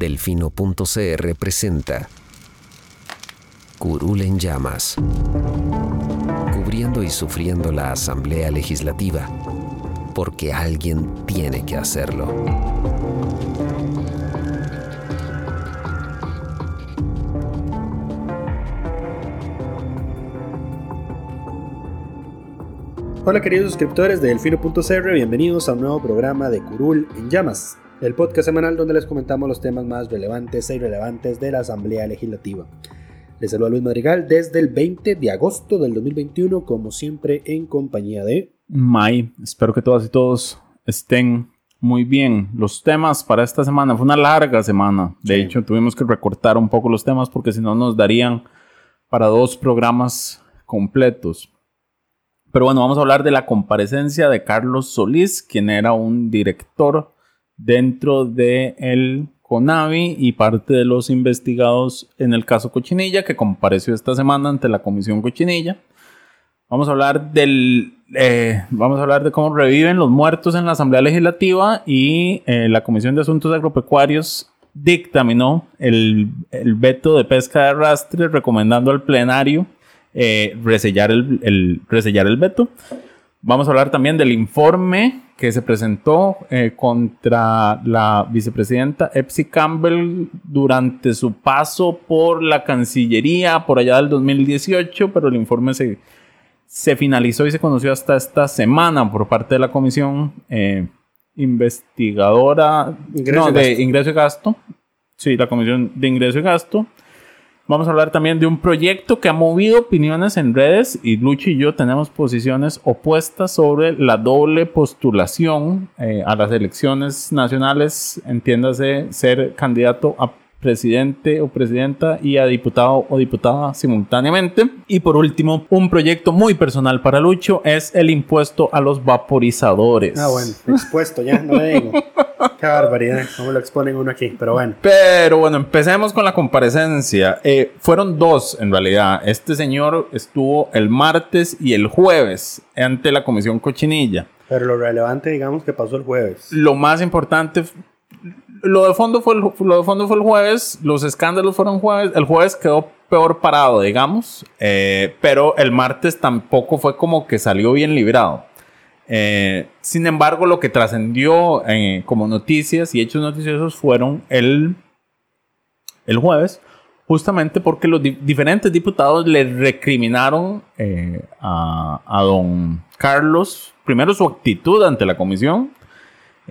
Delfino.cr presenta Curul en llamas, cubriendo y sufriendo la Asamblea Legislativa, porque alguien tiene que hacerlo. Hola queridos suscriptores de Delfino.cr, bienvenidos a un nuevo programa de Curul en llamas, el podcast semanal donde les comentamos los temas más relevantes e irrelevantes de la Asamblea Legislativa. Les saluda Luis Madrigal desde el 20 de agosto del 2021, como siempre en compañía de... May, espero que todas y todos estén muy bien. Los temas para esta semana, fue una larga semana, de Sí. hecho tuvimos que recortar un poco los temas porque si no nos darían para dos programas completos. Pero bueno, vamos a hablar de la comparecencia de Carlos Solís, quien era un director dentro de el CONAVI y parte de los investigados en el caso Cochinilla, que compareció esta semana ante la Comisión Cochinilla. Vamos a hablar del, eh, vamos a hablar de cómo reviven los muertos en la Asamblea Legislativa y eh, la Comisión de Asuntos Agropecuarios dictaminó el, el veto de pesca de arrastre, recomendando al plenario eh, resellar, el, el- resellar el veto. Vamos a hablar también del informe que se presentó eh, contra la vicepresidenta Epsi Campbell durante su paso por la Cancillería por allá del 2018, pero el informe se, se finalizó y se conoció hasta esta semana por parte de la comisión eh, investigadora Ingreso no, y de ingreso y gasto. Sí, la comisión de ingreso y gasto. Vamos a hablar también de un proyecto que ha movido opiniones en redes y Lucho y yo tenemos posiciones opuestas sobre la doble postulación eh, a las elecciones nacionales, entiéndase ser candidato a presidente o presidenta y a diputado o diputada simultáneamente. Y por último, un proyecto muy personal para Lucho es el impuesto a los vaporizadores. Ah, bueno, expuesto ya, no le digo. Qué barbaridad, cómo lo exponen uno aquí, pero bueno. Pero bueno, empecemos con la comparecencia. Eh, fueron dos en realidad. Este señor estuvo el martes y el jueves ante la Comisión Cochinilla. Pero lo relevante, digamos, que pasó el jueves. Lo más importante, lo de fondo fue el, lo de fondo fue el jueves, los escándalos fueron jueves, el jueves quedó peor parado, digamos, eh, pero el martes tampoco fue como que salió bien librado. Eh, sin embargo, lo que trascendió eh, como noticias y hechos noticiosos fueron el, el jueves, justamente porque los di- diferentes diputados le recriminaron a, a don Carlos, primero su actitud ante la comisión,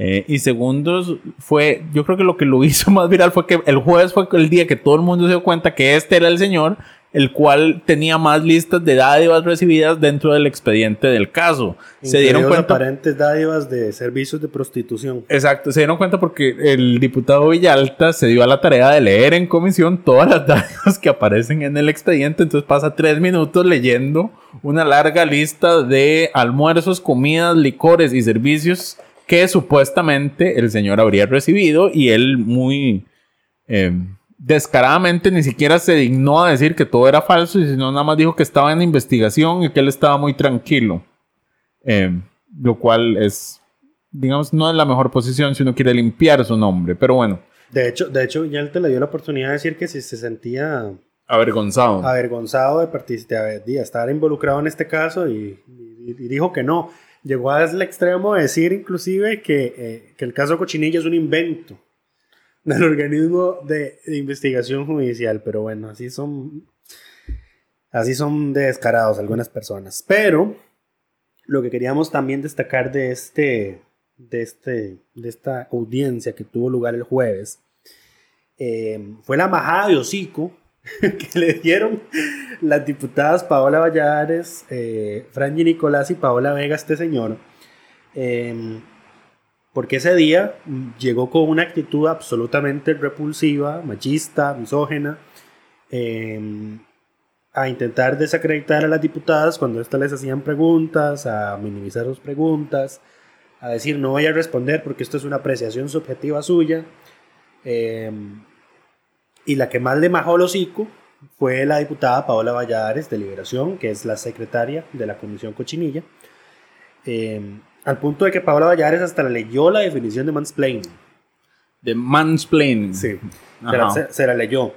eh, y segundo, fue, yo creo que lo que lo hizo más viral fue que el jueves fue el día que todo el mundo se dio cuenta que este era el señor, el cual tenía más listas de dádivas recibidas dentro del expediente del caso. Se dieron cuenta. aparentes dádivas de servicios de prostitución. Exacto, se dieron cuenta porque el diputado Villalta se dio a la tarea de leer en comisión todas las dádivas que aparecen en el expediente, entonces pasa tres minutos leyendo una larga lista de almuerzos, comidas, licores y servicios que supuestamente el señor habría recibido y él muy eh, descaradamente ni siquiera se dignó a decir que todo era falso sino nada más dijo que estaba en investigación y que él estaba muy tranquilo. Eh, lo cual es, digamos, no es la mejor posición si uno quiere limpiar su nombre, pero bueno, De hecho, de hecho, Villalta le dio la oportunidad de decir que si se sentía avergonzado. avergonzado de, de, de estar involucrado en este caso y, y- y dijo que no. Llegó al extremo de decir inclusive que, eh, que el caso Cochinilla es un invento del organismo de, de investigación judicial, pero bueno, así son, así son de descarados algunas personas. Pero lo que queríamos también destacar de, este, de, este, de esta audiencia que tuvo lugar el jueves eh, fue la majada de hocico que le dieron las diputadas Paola Valladares, eh, Franji Nicolás y Paola Vega este señor, eh, porque ese día mm, llegó con una actitud absolutamente repulsiva, machista, misógena, em, a intentar desacreditar a las diputadas cuando éstas les hacían preguntas, a minimizar sus preguntas, a decir no voy a responder porque esto es una apreciación subjetiva suya. Em, y la que más le majó el hocico fue la diputada Paola Valladares de Liberación, que es la secretaria de la Comisión Cochinilla. Em, al punto de que Paola Valladares hasta leyó la definición de mansplaining. De mansplaining. Sí, se la, se, se la leyó.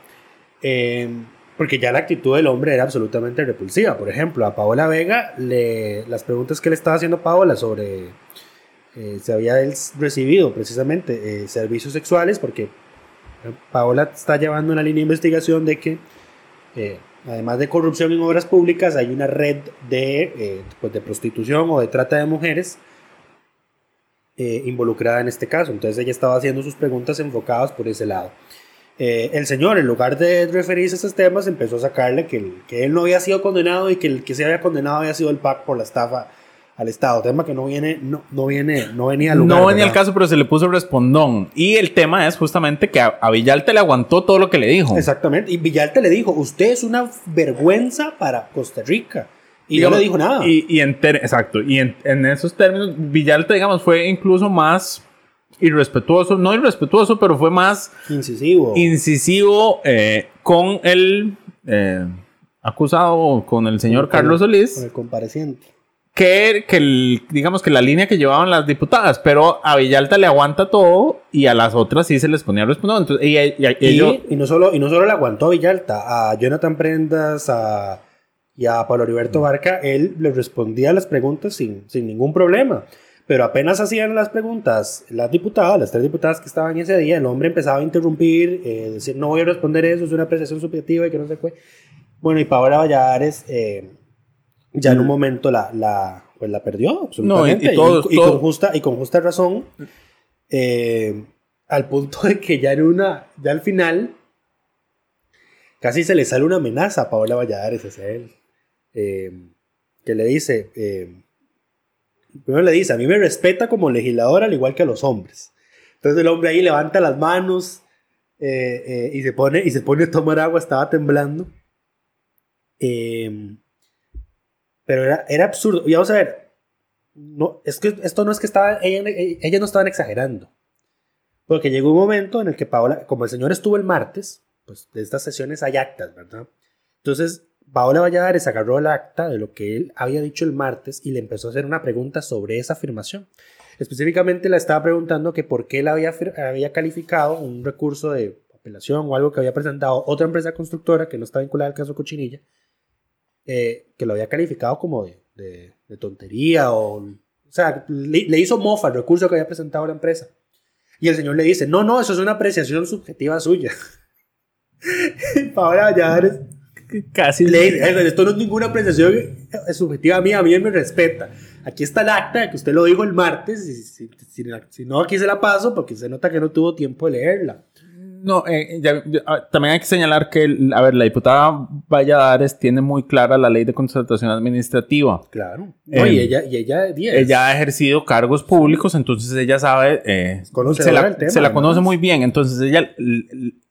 Em, porque ya la actitud del hombre era absolutamente repulsiva. Por ejemplo, a Paola Vega, le, las preguntas que le estaba haciendo Paola sobre eh, si había él recibido precisamente eh, servicios sexuales, porque Paola está llevando una línea de investigación de que, eh, además de corrupción en obras públicas, hay una red de, pues de prostitución o de trata de mujeres involucrada en este caso. Entonces ella estaba haciendo sus preguntas enfocadas por ese lado. el señor, en lugar de referirse a esos temas, empezó a sacarle que, que él no había sido condenado y que el que se había condenado había sido el PAC por la estafa al Estado. Tema que no viene, no, no viene, no venía al lugar. No venía al caso, pero se le puso respondón. Y el tema es justamente que a, a, Villalta le aguantó todo lo que le dijo. Exactamente. Y Villalta le dijo, usted es una vergüenza para Costa Rica. Y, no le dijo nada. Y, y en exacto. Y en, en, esos términos, Villalta, digamos, fue incluso más irrespetuoso. No irrespetuoso, pero fue más... Incisivo. Incisivo eh, con el... Eh, acusado, con el señor con Carlos Solís. Con el compareciente que, que el, digamos que la línea que llevaban las diputadas, pero a Villalta le aguanta todo y a las otras sí se les ponía responder. Entonces, y, y, y, y, y, no solo, y no solo le aguantó a Villalta, a Jonathan Prendas a, y a Pablo Heriberto Barca, él le respondía las preguntas sin, sin ningún problema. Pero apenas hacían las preguntas las diputadas, las tres diputadas que estaban ese día, el hombre empezaba a interrumpir, eh, decir, no voy a responder eso, es una apreciación subjetiva y que no se fue. Bueno, y Paola Valladares... Eh, ya en un momento la, la, pues la perdió absolutamente. No, y, y, todo, y, y, con justa, y con justa razón, eh, al punto de que ya en una, ya al final, casi se le sale una amenaza a Paola Valladares hacia él. Eh, que le dice, eh, primero le dice, a mí me respeta como legislador al igual que a los hombres. Entonces el hombre ahí levanta las manos eh, y, se pone, y se pone a tomar agua, estaba temblando. Eh, pero era, era absurdo. Y vamos a ver, no, es que esto no es que estaba, ella, ella no estaban exagerando. Porque llegó un momento en el que Paola, como el señor estuvo el martes, pues de estas sesiones hay actas, ¿verdad? Entonces, Paola Valladares agarró el acta de lo que él había dicho el martes y le empezó a hacer una pregunta sobre esa afirmación. Específicamente le estaba preguntando que por qué él había, había calificado un recurso de apelación o algo que había presentado otra empresa constructora que no está vinculada al caso Cochinilla, eh, que lo había calificado como de, de, de tontería o... O sea, le, le, hizo mofa el recurso que había presentado la empresa. Y el señor le dice, no, no, eso es una apreciación subjetiva suya. Paola Valladares casi le dice, esto no es ninguna apreciación subjetiva mía, a mí me respeta. Aquí está el acta que usted lo dijo el martes, y si, si, si, no aquí se la paso porque se nota que no tuvo tiempo de leerla. No, eh, ya, ya, ah, también hay que señalar que, a ver, la diputada Valladares tiene muy clara la ley de contratación administrativa. Claro. No, eh, y ella, y ella, ella ha ejercido cargos públicos, entonces ella sabe, eh, se, la, tema, se la conoce muy bien. Entonces ella,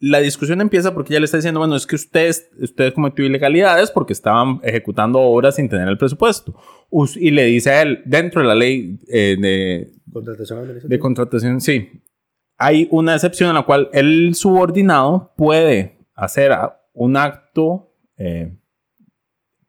la discusión empieza porque ella le está diciendo, bueno, es que ustedes, ustedes cometió ilegalidades porque estaban ejecutando obras sin tener el presupuesto. Y le dice a él, dentro de la ley eh, de, contratación de contratación, sí, hay una excepción en la cual el subordinado puede hacer un acto eh,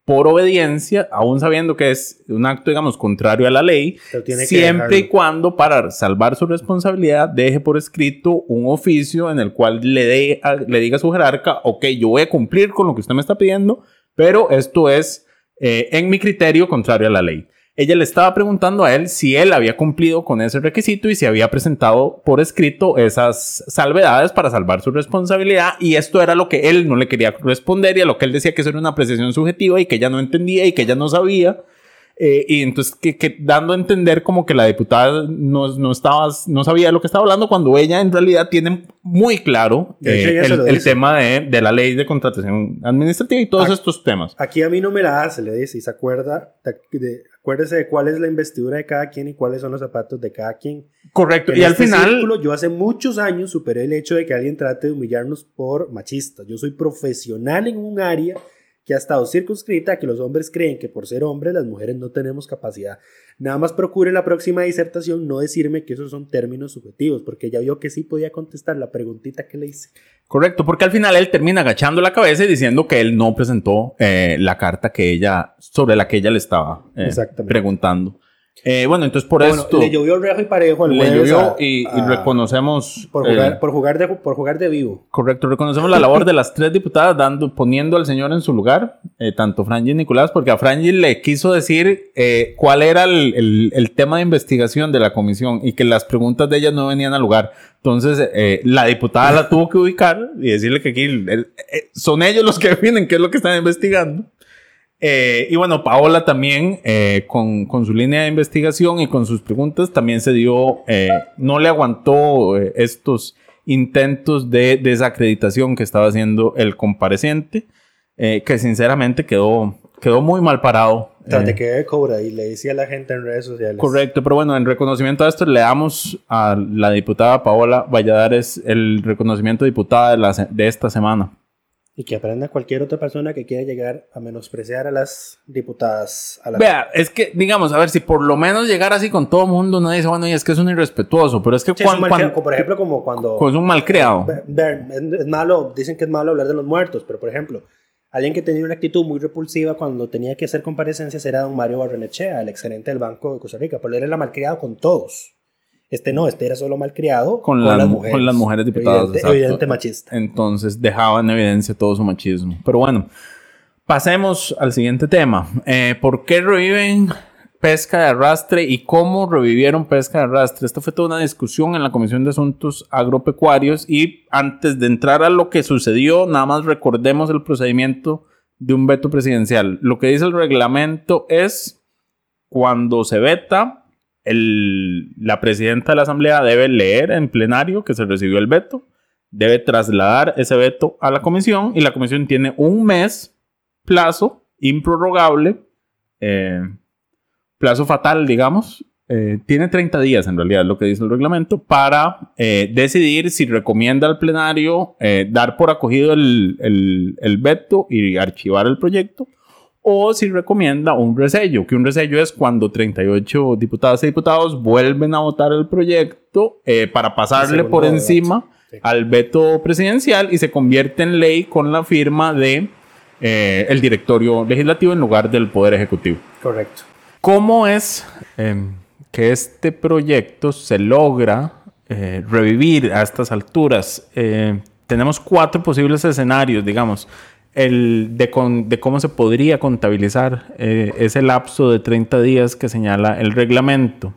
por obediencia, aún sabiendo que es un acto, digamos, contrario a la ley, siempre y cuando para salvar su responsabilidad deje por escrito un oficio en el cual le, de, le diga a su jerarca, ok, yo voy a cumplir con lo que usted me está pidiendo, pero esto es, eh, en mi criterio, contrario a la ley ella le estaba preguntando a él si él había cumplido con ese requisito y si había presentado por escrito esas salvedades para salvar su responsabilidad y esto era lo que él no le quería responder y a lo que él decía que eso era una apreciación subjetiva y que ella no entendía y que ella no sabía. Eh, y entonces que, que, dando a entender como que la diputada no, no, estaba, no sabía de lo que estaba hablando cuando ella en realidad tiene muy claro eh, el, el tema de, de, la ley de contratación administrativa y todos aquí, estos temas. Aquí a mí no me la hace, le dice, y se acuerda de, de Acuérdese de cuál es la investidura de cada quien y cuáles son los zapatos de cada quien. Correcto. En y al este final, círculo, yo hace muchos años superé el hecho de que alguien trate de humillarnos por machistas. Yo soy profesional en un área que ha estado circunscrita a que los hombres creen que por ser hombres las mujeres no tenemos capacidad. Nada más procure en la próxima disertación no decirme que esos son términos subjetivos, porque ya vio que sí podía contestar la preguntita que le hice. correcto, porque al final él termina agachando la cabeza y diciendo que él no presentó eh, la carta que ella, sobre la que ella le estaba eh, preguntando. Eh, bueno, entonces por Bueno, esto le llovió rejo y parejo al le llovió a- y, y reconocemos por eh, jugar, por, jugar de, por jugar de vivo. Correcto, reconocemos la labor de las tres diputadas dando, poniendo al señor en su lugar, eh, tanto Franji y Nicolás, porque a Franji le quiso decir eh, cuál era el, el- el tema de investigación de la comisión y que las preguntas de ellas no venían al lugar. Entonces, eh, la diputada la tuvo que ubicar y decirle que aquí el- eh, son ellos los que definen qué es lo que están investigando. Eh, y bueno, Paola también, eh, con, con su línea de investigación y con sus preguntas, también se dio, eh, no le aguantó eh, estos intentos de desacreditación que estaba haciendo el compareciente, eh, que sinceramente quedó, quedó muy mal parado. Tras Eh, de que de cobra y le decía a la gente en redes sociales. Correcto, pero bueno, en reconocimiento a esto le damos a la diputada Paola Valladares el reconocimiento de diputada de, la de esta semana. Y que aprenda cualquier otra persona que quiera llegar a menospreciar a las diputadas. A las... Vea, es que, digamos, a ver, si por lo menos llegar así con todo el mundo, no dice, bueno, y es que es un irrespetuoso, pero es que Sí, es cuando, por ejemplo, como cuando... es un malcriado. Es, malo, dicen que es malo hablar de los muertos, pero por ejemplo, alguien que tenía una actitud muy repulsiva cuando tenía que hacer comparecencias era don Mario Barrenechea, el excelente del Banco de Costa Rica, pero él era malcriado con todos. Este no, este era solo malcriado Con las con las mujeres diputadas, Evidente, machista. Entonces dejaba en evidencia todo su machismo. Pero bueno, pasemos al siguiente tema. Eh, ¿Por qué reviven pesca de arrastre y cómo revivieron pesca de arrastre? Esta fue toda una discusión en la Comisión de Asuntos Agropecuarios y antes de entrar a lo que sucedió, nada más recordemos el procedimiento de un veto presidencial. Lo que dice el reglamento es cuando se veta, la presidenta de la Asamblea debe leer en plenario que se recibió el veto, debe trasladar ese veto a la comisión y la comisión tiene un mes plazo improrrogable, eh, plazo fatal, digamos. eh, tiene 30 días en realidad, lo que dice el reglamento, para eh, decidir si recomienda al plenario dar por acogido el, el- el veto y archivar el proyecto o si recomienda un resello, que un resello es cuando 38 diputadas y diputados vuelven a votar el proyecto eh, para pasarle por encima Sí. al veto presidencial y se convierte en ley con la firma de eh, el directorio legislativo en lugar del poder ejecutivo. Correcto. ¿Cómo es eh, que este proyecto se logra eh, revivir a estas alturas? Eh, tenemos cuatro posibles escenarios, digamos, el de, con- cómo se podría contabilizar eh, ese lapso de 30 días que señala el reglamento.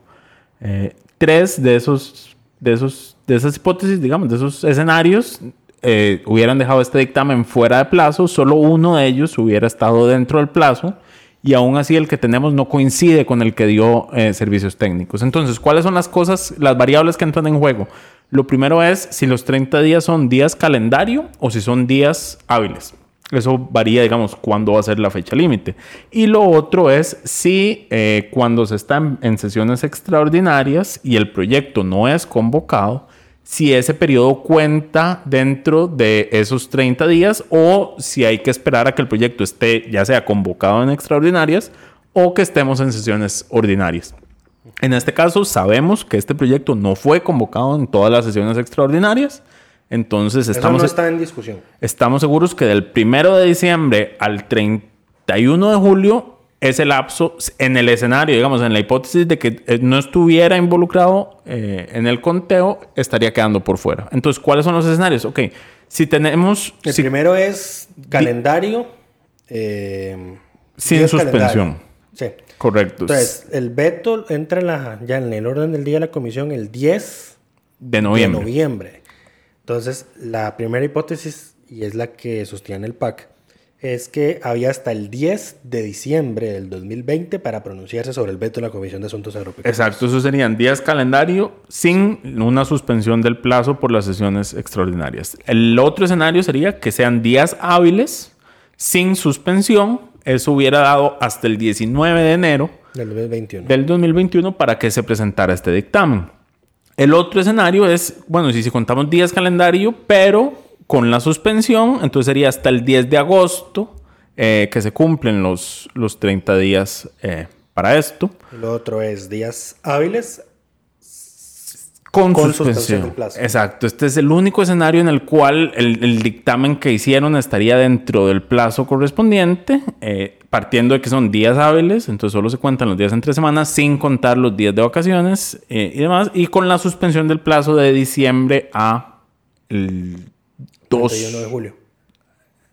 Eh, tres de esos, de esos, de esas hipótesis, digamos, de esos escenarios, eh, hubieran dejado este dictamen fuera de plazo, solo uno de ellos hubiera estado dentro del plazo y aún así el que tenemos no coincide con el que dio eh, servicios técnicos. Entonces, ¿cuáles son las cosas, las variables que entran en juego? Lo primero es si los 30 días son días calendario o si son días hábiles. Eso varía, digamos, cuándo va a ser la fecha límite. Y lo otro es si eh, cuando se está en, en sesiones extraordinarias y el proyecto no es convocado, si ese periodo cuenta dentro de esos 30 días o si hay que esperar a que el proyecto esté ya sea convocado en extraordinarias o que estemos en sesiones ordinarias. En este caso, sabemos que este proyecto no fue convocado en todas las sesiones extraordinarias. Entonces, Eso estamos, no está en discusión. estamos seguros que del primero de diciembre al 31 de julio, ese lapso en el escenario, digamos, en la hipótesis de que eh, no estuviera involucrado eh, en el conteo, estaría quedando por fuera. Entonces, ¿cuáles son los escenarios? Ok, si tenemos El si- primero es calendario. eh, sin suspensión. calendario. Sí. Correcto. Entonces, el veto entra en la, ya en el orden del día de la comisión el 10 de noviembre. de noviembre. Entonces, la primera hipótesis, y es la que sostiene el PAC, es que había hasta el 10 de diciembre del 2020 para pronunciarse sobre el veto de la Comisión de Asuntos Agropecuarios. Exacto, esos serían días calendario sin una suspensión del plazo por las sesiones extraordinarias. El otro escenario sería que sean días hábiles sin suspensión. Eso hubiera dado hasta el 19 de enero Del 2021. del 2021 para que se presentara este dictamen. El otro escenario es, bueno, si, contamos días calendario, pero con la suspensión, entonces sería hasta el 10 de agosto eh, que se cumplen los, los 30 días eh, para esto. Lo otro es días hábiles. Con, Con suspensión. suspensión del plazo. Exacto. Este es el único escenario en el cual el, el dictamen que hicieron estaría dentro del plazo correspondiente, eh, partiendo de que son días hábiles, entonces solo se cuentan los días entre semanas, sin contar los días de vacaciones eh, y demás, y con la suspensión del plazo de diciembre a el 2 31 de julio.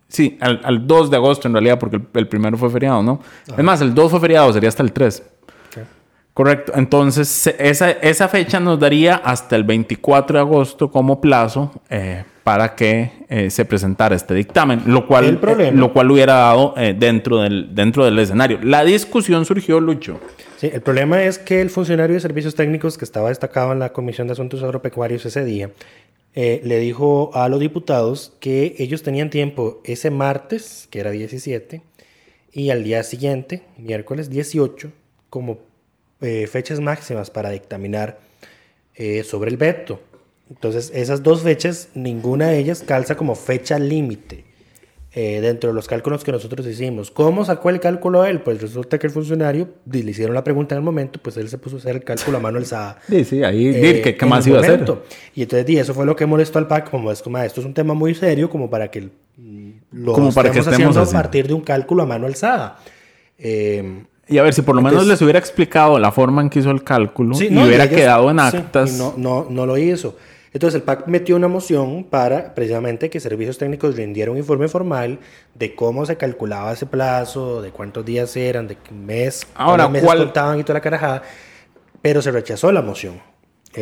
Sí, al, al 2 de agosto en realidad, porque el, el primero fue feriado, ¿no? Es más, el 2 fue feriado, sería hasta el 3. Correcto. Entonces, esa, esa fecha nos daría hasta el 24 de agosto como plazo eh, para que eh, se presentara este dictamen, lo cual, El problema- eh, lo cual hubiera dado dentro, del, dentro del escenario. La discusión surgió, Lucho. Sí, el problema es que el funcionario de servicios técnicos que estaba destacado en la Comisión de Asuntos Agropecuarios ese día eh, le dijo a los diputados que ellos tenían tiempo ese martes, que era 17, y al día siguiente, miércoles 18, como eh, fechas máximas para dictaminar eh, sobre el veto. Entonces, esas dos fechas, ninguna de ellas calza como fecha límite eh, dentro de los cálculos que nosotros hicimos. ¿Cómo sacó el cálculo él? Pues resulta que el funcionario, le hicieron la pregunta en el momento, pues él se puso a hacer el cálculo a mano alzada. Sí, sí, ahí, eh, ¿qué, más iba a hacer? Y entonces, di, eso fue lo que molestó al PAC, como es como, "Ah, esto es un tema muy serio, como para que lo Como para que estemos haciendo a partir de un cálculo a mano alzada. Eh, Y a ver, si por lo menos Entonces- les hubiera explicado la forma en que hizo el cálculo Sí, y no, hubiera quedado en sí, actas. y no, no, no lo hizo. Entonces el PAC metió una moción para precisamente que servicios técnicos rindiera un informe formal de cómo se calculaba ese plazo, de cuántos días eran, de qué mes, Ahora, meses ¿cuál- contaban y toda la carajada, pero se rechazó la moción.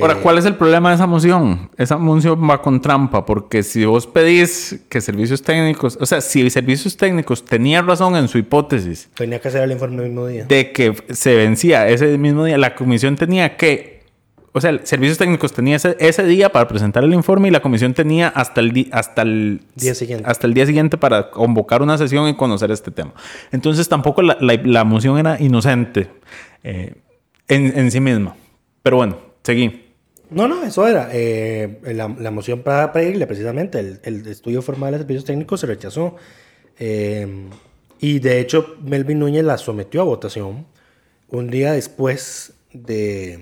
Ahora, Eh, ¿cuál es el problema de esa moción? Esa moción va con trampa, porque si vos pedís que servicios técnicos, o sea, si servicios técnicos tenía razón en su hipótesis Tenía que hacer el informe el mismo día. de que se vencía ese mismo día, la comisión tenía que, o sea, servicios técnicos tenía ese, ese día para presentar el informe y la comisión tenía hasta el, hasta el Día siguiente. hasta el día siguiente para convocar una sesión y conocer este tema. Entonces tampoco la, la- la moción era inocente eh, en, en sí misma. Pero bueno, seguí. No, no, eso era. eh, la, la moción para pedirle precisamente el, el estudio formal de servicios técnicos se rechazó. Eh, y de hecho, Melvin Núñez la sometió a votación un día después de.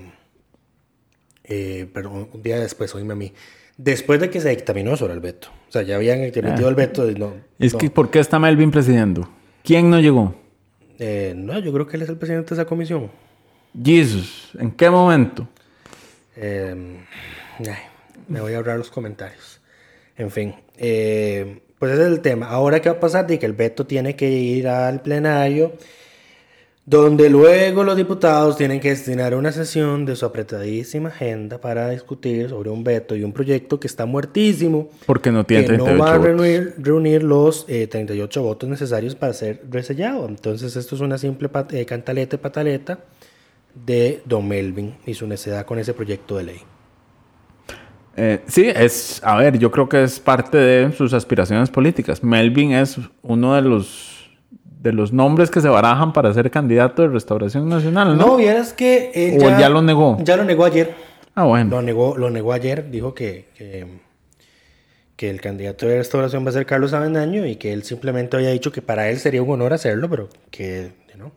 eh, perdón, un día después, oíme a mí. Después de que se dictaminó sobre el veto. O sea, ya habían emitido el veto. y No, Es no. que, ¿por qué está Melvin presidiendo? ¿Quién no llegó? Eh, no, yo creo que él es el presidente de esa comisión. Jesus. ¿En qué momento? Eh, ay, me voy a ahorrar los comentarios. En fin, eh, pues ese es el tema. Ahora, ¿qué va a pasar? De que el veto tiene que ir al plenario, donde luego los diputados tienen que destinar una sesión de su apretadísima agenda para discutir sobre un veto y un proyecto que está muertísimo. Porque no tiene que no 38 va a reunir, reunir los eh, 38 votos necesarios para ser resellado. Entonces, esto es una simple pat- eh, cantaleta y pataleta de Don Melvin y su necedad con ese proyecto de ley. Eh, sí, es, a ver, yo creo que es parte de sus aspiraciones políticas. Melvin es uno de los, de los nombres que se barajan para ser candidato de Restauración Nacional, ¿no? No, vieras que él ¿O ya lo negó? Ya lo negó ayer. Ah, bueno. Lo negó, lo negó ayer. Dijo que, que, que el candidato de restauración va a ser Carlos Avendaño y que él simplemente había dicho que para él sería un honor hacerlo, pero que no.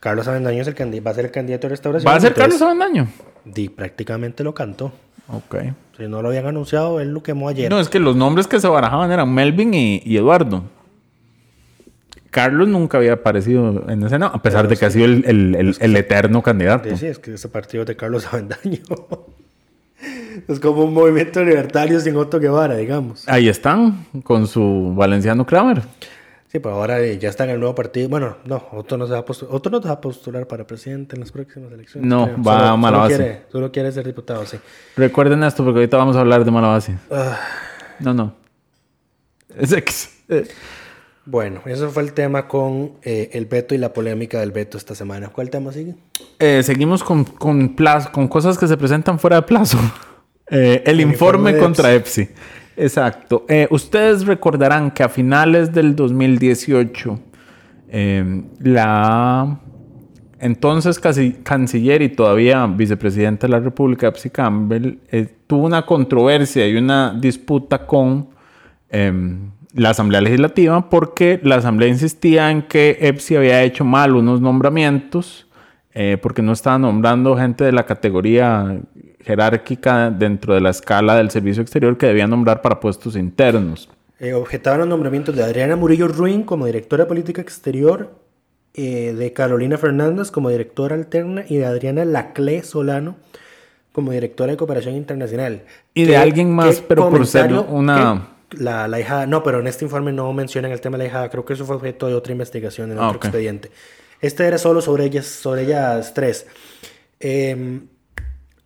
Carlos Avendaño es el va a ser el candidato de restauración. ¿Va a ser entonces, Carlos Avendaño? di- prácticamente lo cantó. Ok. Si no lo habían anunciado, él lo quemó ayer. No, es que los nombres que se barajaban eran Melvin y, y Eduardo. Carlos nunca había aparecido en ese no, a pesar de que ha sido el, el- el- el eterno candidato. Sí, es que ese partido es de Carlos Avendaño. es como un movimiento libertario sin Otto Guevara, digamos. Ahí están, con su Valenciano Kramer. Sí, pero ahora eh, ya está en el nuevo partido. Bueno, no, Otto no se va a postular, Otto no se va a postular para presidente en las próximas elecciones. No, creo. va a mala solo. Quiere, solo quiere ser diputado, sí. Recuerden esto porque ahorita vamos a hablar de mala base. Ah, No, no. Es X. Eh, bueno, eso fue el tema con eh, el veto y la polémica del veto esta semana. ¿Cuál tema sigue? eh, seguimos con, con, plazo, con cosas que se presentan fuera de plazo. Eh, el, El informe, contra EPSI. Exacto. Eh, ustedes recordarán que a finales del 2018 eh, la entonces canciller y todavía vicepresidente de la República, Epsi Campbell, eh, tuvo una controversia y una disputa con em, la Asamblea Legislativa porque la Asamblea insistía en que Epsi había hecho mal unos nombramientos eh, porque no estaba nombrando gente de la categoría jerárquica dentro de la escala del servicio exterior que debía nombrar para puestos internos. Eh, objetaban los nombramientos de Adriana Murillo Ruin como directora de política exterior, eh, de Carolina Fernández como directora alterna y de Adriana Lacle Solano como directora de cooperación internacional. Y de alguien más, pero por ser una... La, la hija, no, pero en este informe no mencionan el tema de la hija, creo que eso fue objeto de otra investigación en Ah, otro ok. expediente. Este era solo sobre ellas, sobre ellas tres. Eh,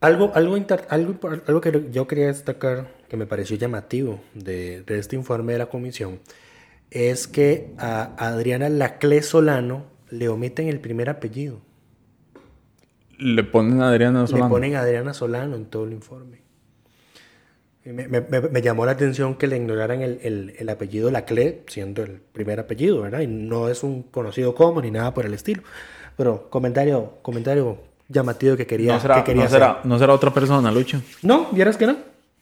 algo, algo, algo, que yo quería destacar, que me pareció llamativo de, de este informe de la comisión, es que a Adriana Lacle Solano le omiten el primer apellido. Le ponen a Adriana Le Solano. ponen Adriana Solano en todo el informe. Me, me- me- me llamó la atención que le ignoraran el, el- el apellido Lacle, siendo el primer apellido, ¿verdad? Y no es un conocido como ni nada por el estilo. Pero comentario, comentario llamativo que quería, No será, que quería no, hacer. será, no será otra persona, Lucho. No, vieras que no.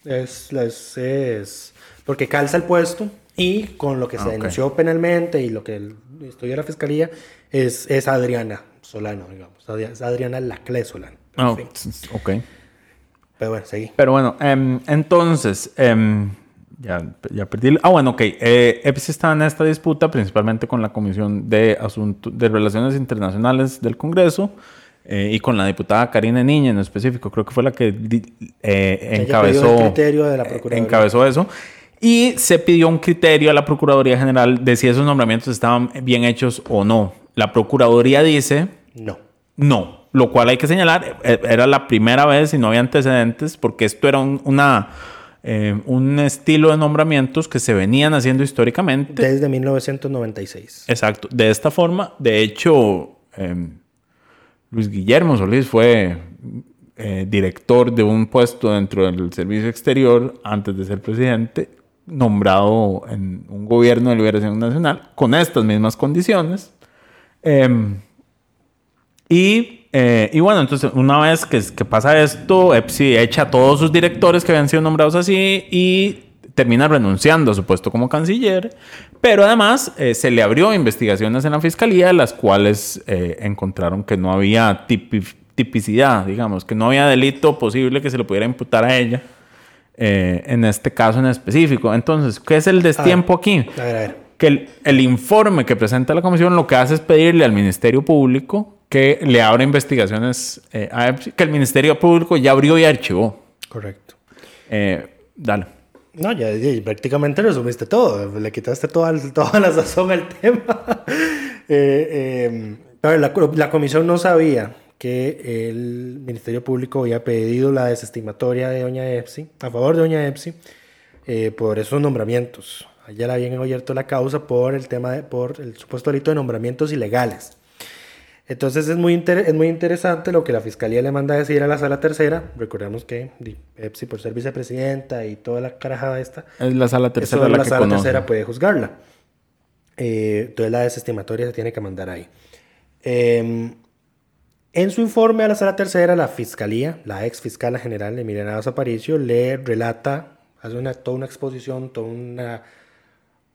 Es, es, es- porque calza el puesto y con lo que se Ah, ok. denunció penalmente y lo que estudió la fiscalía es, es Adriana Solano, digamos. Es Adriana Lacle Solano. Fin. ok. Pero bueno, seguí. Pero bueno, em, entonces, em, ya, ya perdí. Ah, bueno, ok. Eh, EPSI está en esta disputa principalmente con la Comisión de, Asuntos de Relaciones Internacionales del Congreso eh, y con la diputada Karina Niña en específico. Creo que fue la que eh, encabezó, el criterio de la Procuraduría. encabezó eso. Y se pidió un criterio a la Procuraduría General de si esos nombramientos estaban bien hechos o no. La Procuraduría dice No. no, lo cual hay que señalar, eh, era la primera vez y no había antecedentes porque esto era un, una, eh, un estilo de nombramientos que se venían haciendo históricamente. Desde 1996. Exacto, de esta forma, de hecho, eh, Luis Guillermo Solís fue eh, director de un puesto dentro del servicio exterior antes de ser presidente, nombrado en un gobierno de liberación nacional con estas mismas condiciones. Em, y, eh, y bueno, entonces una vez que, que pasa esto, EPSI echa a todos sus directores que habían sido nombrados así y termina renunciando a su puesto como canciller. Pero además eh, se le abrió investigaciones en la fiscalía, las cuales eh, encontraron que no había tipi- tipicidad, digamos, que no había delito posible que se le pudiera imputar a ella. eh, en este caso en específico. Entonces, ¿qué es el destiempo aquí? A ver, a ver. que el, el informe que presenta la comisión lo que hace es pedirle al Ministerio Público que le abra investigaciones a que el Ministerio Público ya abrió y archivó. Correcto. Dale. No, ya, ya prácticamente resumiste todo. Le quitaste toda, toda la sazón al tema. Eh, ver, la, comisión no sabía que el Ministerio Público había pedido la desestimatoria de Doña Epsi, a favor de Doña Epsi, eh, por esos nombramientos. Allá le habían abierto la causa por el tema de, por el supuesto delito de nombramientos ilegales. Entonces es muy, inter- es muy interesante lo que la fiscalía le manda a decir a la sala tercera. Recordemos que di- Epsi, por ser vicepresidenta y toda la carajada esta, Es la sala tercera eso la, la que sala conoce. tercera puede juzgarla. Eh, entonces la desestimatoria se tiene que mandar ahí. Eh, en su informe a la sala tercera, la fiscalía, la ex fiscal general Emiliana Aparicio, le relata, hace una, toda una exposición, toda una,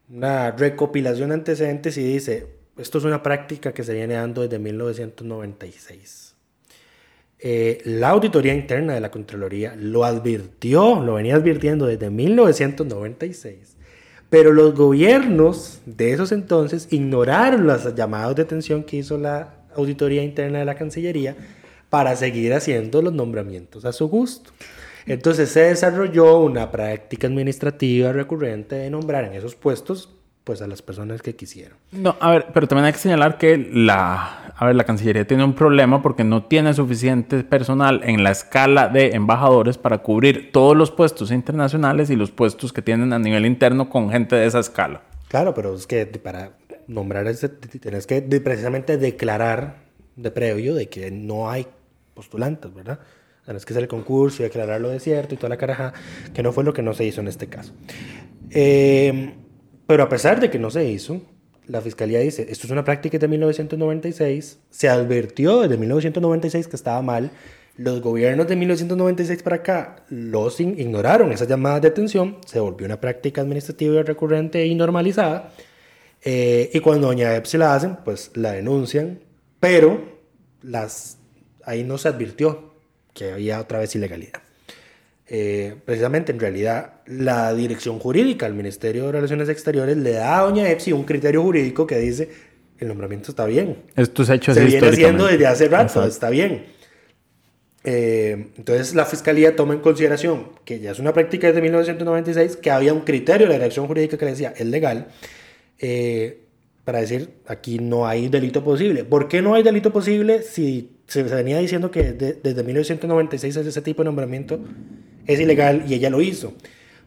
una recopilación de antecedentes y dice, esto es una práctica que se viene dando desde 1996. Eh, la auditoría interna de la Contraloría lo advirtió, lo venía advirtiendo desde 1996, pero los gobiernos de esos entonces ignoraron los llamados de atención que hizo la auditoría interna de la Cancillería para seguir haciendo los nombramientos a su gusto. Entonces se desarrolló una práctica administrativa recurrente de nombrar en esos puestos pues a las personas que quisieron. No, a ver, pero también hay que señalar que la, a ver, la Cancillería tiene un problema porque no tiene suficiente personal en la escala de embajadores para cubrir todos los puestos internacionales y los puestos que tienen a nivel interno con gente de esa escala. Claro, pero es que para nombrar ese, tienes que precisamente declarar de previo de que no hay postulantes, ¿verdad? Tienes que hacer el concurso y declararlo de cierto y toda la caraja, que no fue lo que no se hizo en este caso. Eh, pero a pesar de que no se hizo, la fiscalía dice, esto es una práctica de 1996, se advirtió desde 1996 que estaba mal, los gobiernos de 1996 para acá los ignoraron esas llamadas de atención, se volvió una práctica administrativa recurrente y normalizada, eh, y cuando doña Epsi la hacen, pues la denuncian, pero las, ahí no se advirtió que había otra vez ilegalidad. Eh, precisamente, en realidad, la dirección jurídica del Ministerio de Relaciones Exteriores le da a doña Epsi un criterio jurídico que dice el nombramiento está bien. Esto es hecho Se viene haciendo desde hace rato, Exacto. está bien. Eh, entonces la fiscalía toma en consideración que ya es una práctica desde 1996, que había un criterio de la dirección jurídica que le decía es legal, eh, para decir aquí no hay delito posible. ¿Por qué no hay delito posible si se, se venía diciendo que de- desde 1996 ese tipo de nombramiento es ilegal y ella lo hizo?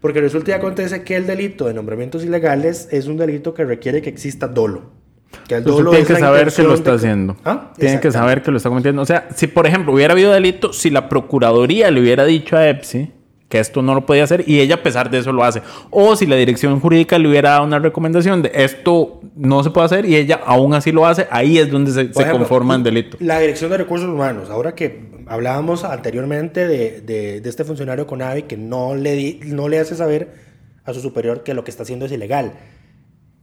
Porque resulta y acontece que el delito de nombramientos ilegales es un delito que requiere que exista dolo. Que el dolo tiene es que saber que lo está de- haciendo. ¿Ah? Tiene que saber que lo está cometiendo. O sea, si por ejemplo hubiera habido delito, si la Procuraduría le hubiera dicho a EPSI que esto no lo podía hacer y ella a pesar de eso lo hace. O si la dirección jurídica le hubiera dado una recomendación de esto no se puede hacer y ella aún así lo hace, ahí es donde se, conforma en delito. La Dirección de Recursos Humanos, ahora que hablábamos anteriormente de, de- de este funcionario con AVI que no le, di- no le hace saber a su superior que lo que está haciendo es ilegal.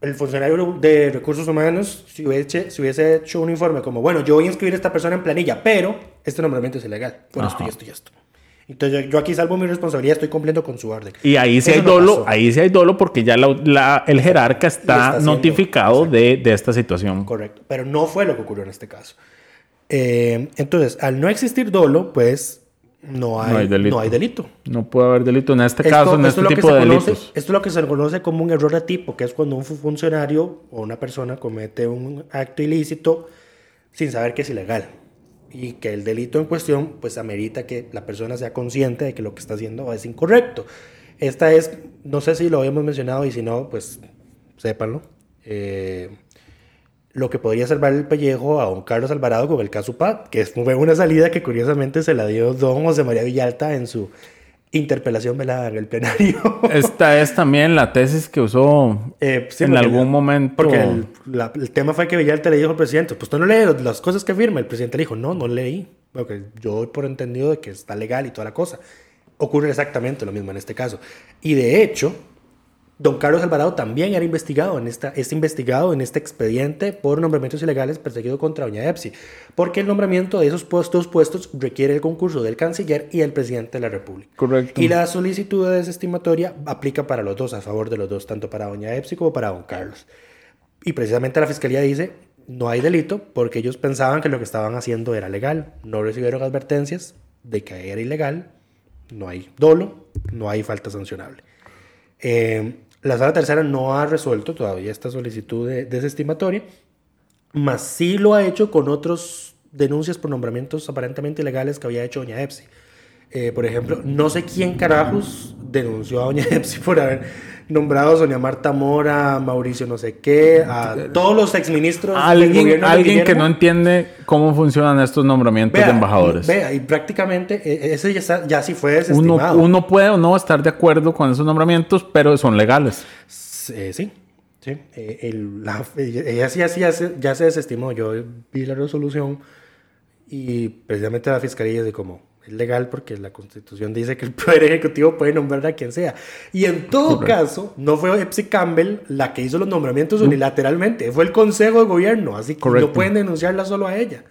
El funcionario de Recursos Humanos, si hubiese, si hubiese hecho un informe como, bueno, yo voy a inscribir a esta persona en planilla, pero este nombramiento es ilegal, por esto y esto y esto. Entonces yo, yo aquí salvo mi responsabilidad, estoy cumpliendo con su orden. Y ahí sí Eso hay no dolo, pasó. ahí sí hay dolo porque ya la- la- el jerarca está notificado de, de esta situación. Correcto, pero no fue lo que ocurrió en este caso. Eh, entonces, al no existir dolo, pues no hay, No hay delito. No hay delito. No puede haber delito en este Esto- caso, en esto este es lo que tipo se de conoce- delitos. Esto es lo que se conoce como un error de tipo, que es cuando un fu- funcionario o una persona comete un acto ilícito sin saber que es ilegal. Y que el delito en cuestión, pues amerita que la persona sea consciente de que lo que está haciendo es incorrecto. Esta es, no sé si lo habíamos mencionado y si no, pues sépanlo. Eh, lo que podría salvar el pellejo a don Carlos Alvarado con el caso PAT, que fue una salida que curiosamente se la dio don José María Villalta en su interpelación velada en el plenario. Esta es también la tesis que usó Eh, sí, en algún la- momento. Porque el, la- el tema fue que Villalta le dijo al presidente, pues tú no lees las cosas que firma. El presidente le dijo, no, no leí. Porque yo doy por entendido de que está legal y toda la cosa. Ocurre exactamente lo mismo en este caso. Y de hecho, don Carlos Alvarado también era investigado en esta, es investigado en este expediente por nombramientos ilegales perseguido contra doña Epsi. Porque el nombramiento de esos puestos, puestos requiere el concurso del canciller y el presidente de la República. Correcto. Y la solicitud de desestimatoria aplica para los dos, a favor de los dos, tanto para doña Epsi como para don Carlos. Y precisamente la fiscalía dice, no hay delito porque ellos pensaban que lo que estaban haciendo era legal. No recibieron advertencias de que era ilegal, no hay dolo, no hay falta sancionable. Eh, la sala tercera no ha resuelto todavía esta solicitud de desestimatoria, mas sí lo ha hecho con otros denuncias por nombramientos aparentemente ilegales que había hecho doña Epsi. Eh, por ejemplo, no sé quién carajos denunció a doña Epsi por haber nombrado a Sonia Marta Mora, a Mauricio no sé qué, a todos los exministros del Alguien, gobierno de alguien que no entiende cómo funcionan estos nombramientos Vea, de embajadores. Vea, y prácticamente eh, ese ya, está- ya sí fue desestimado. uno puede o no estar de acuerdo con esos nombramientos, pero son legales. Eh, sí, sí. Eh, el- la- ella sí, así ya, se, ya se desestimó. Yo vi la resolución y precisamente la fiscalía dice como es legal porque la constitución dice que el poder ejecutivo puede nombrar a quien sea. Y en todo caso, no fue Epsi Campbell la que hizo los nombramientos unilateralmente, fue el Consejo de Gobierno, así que Correcto. no pueden denunciarla solo a ella.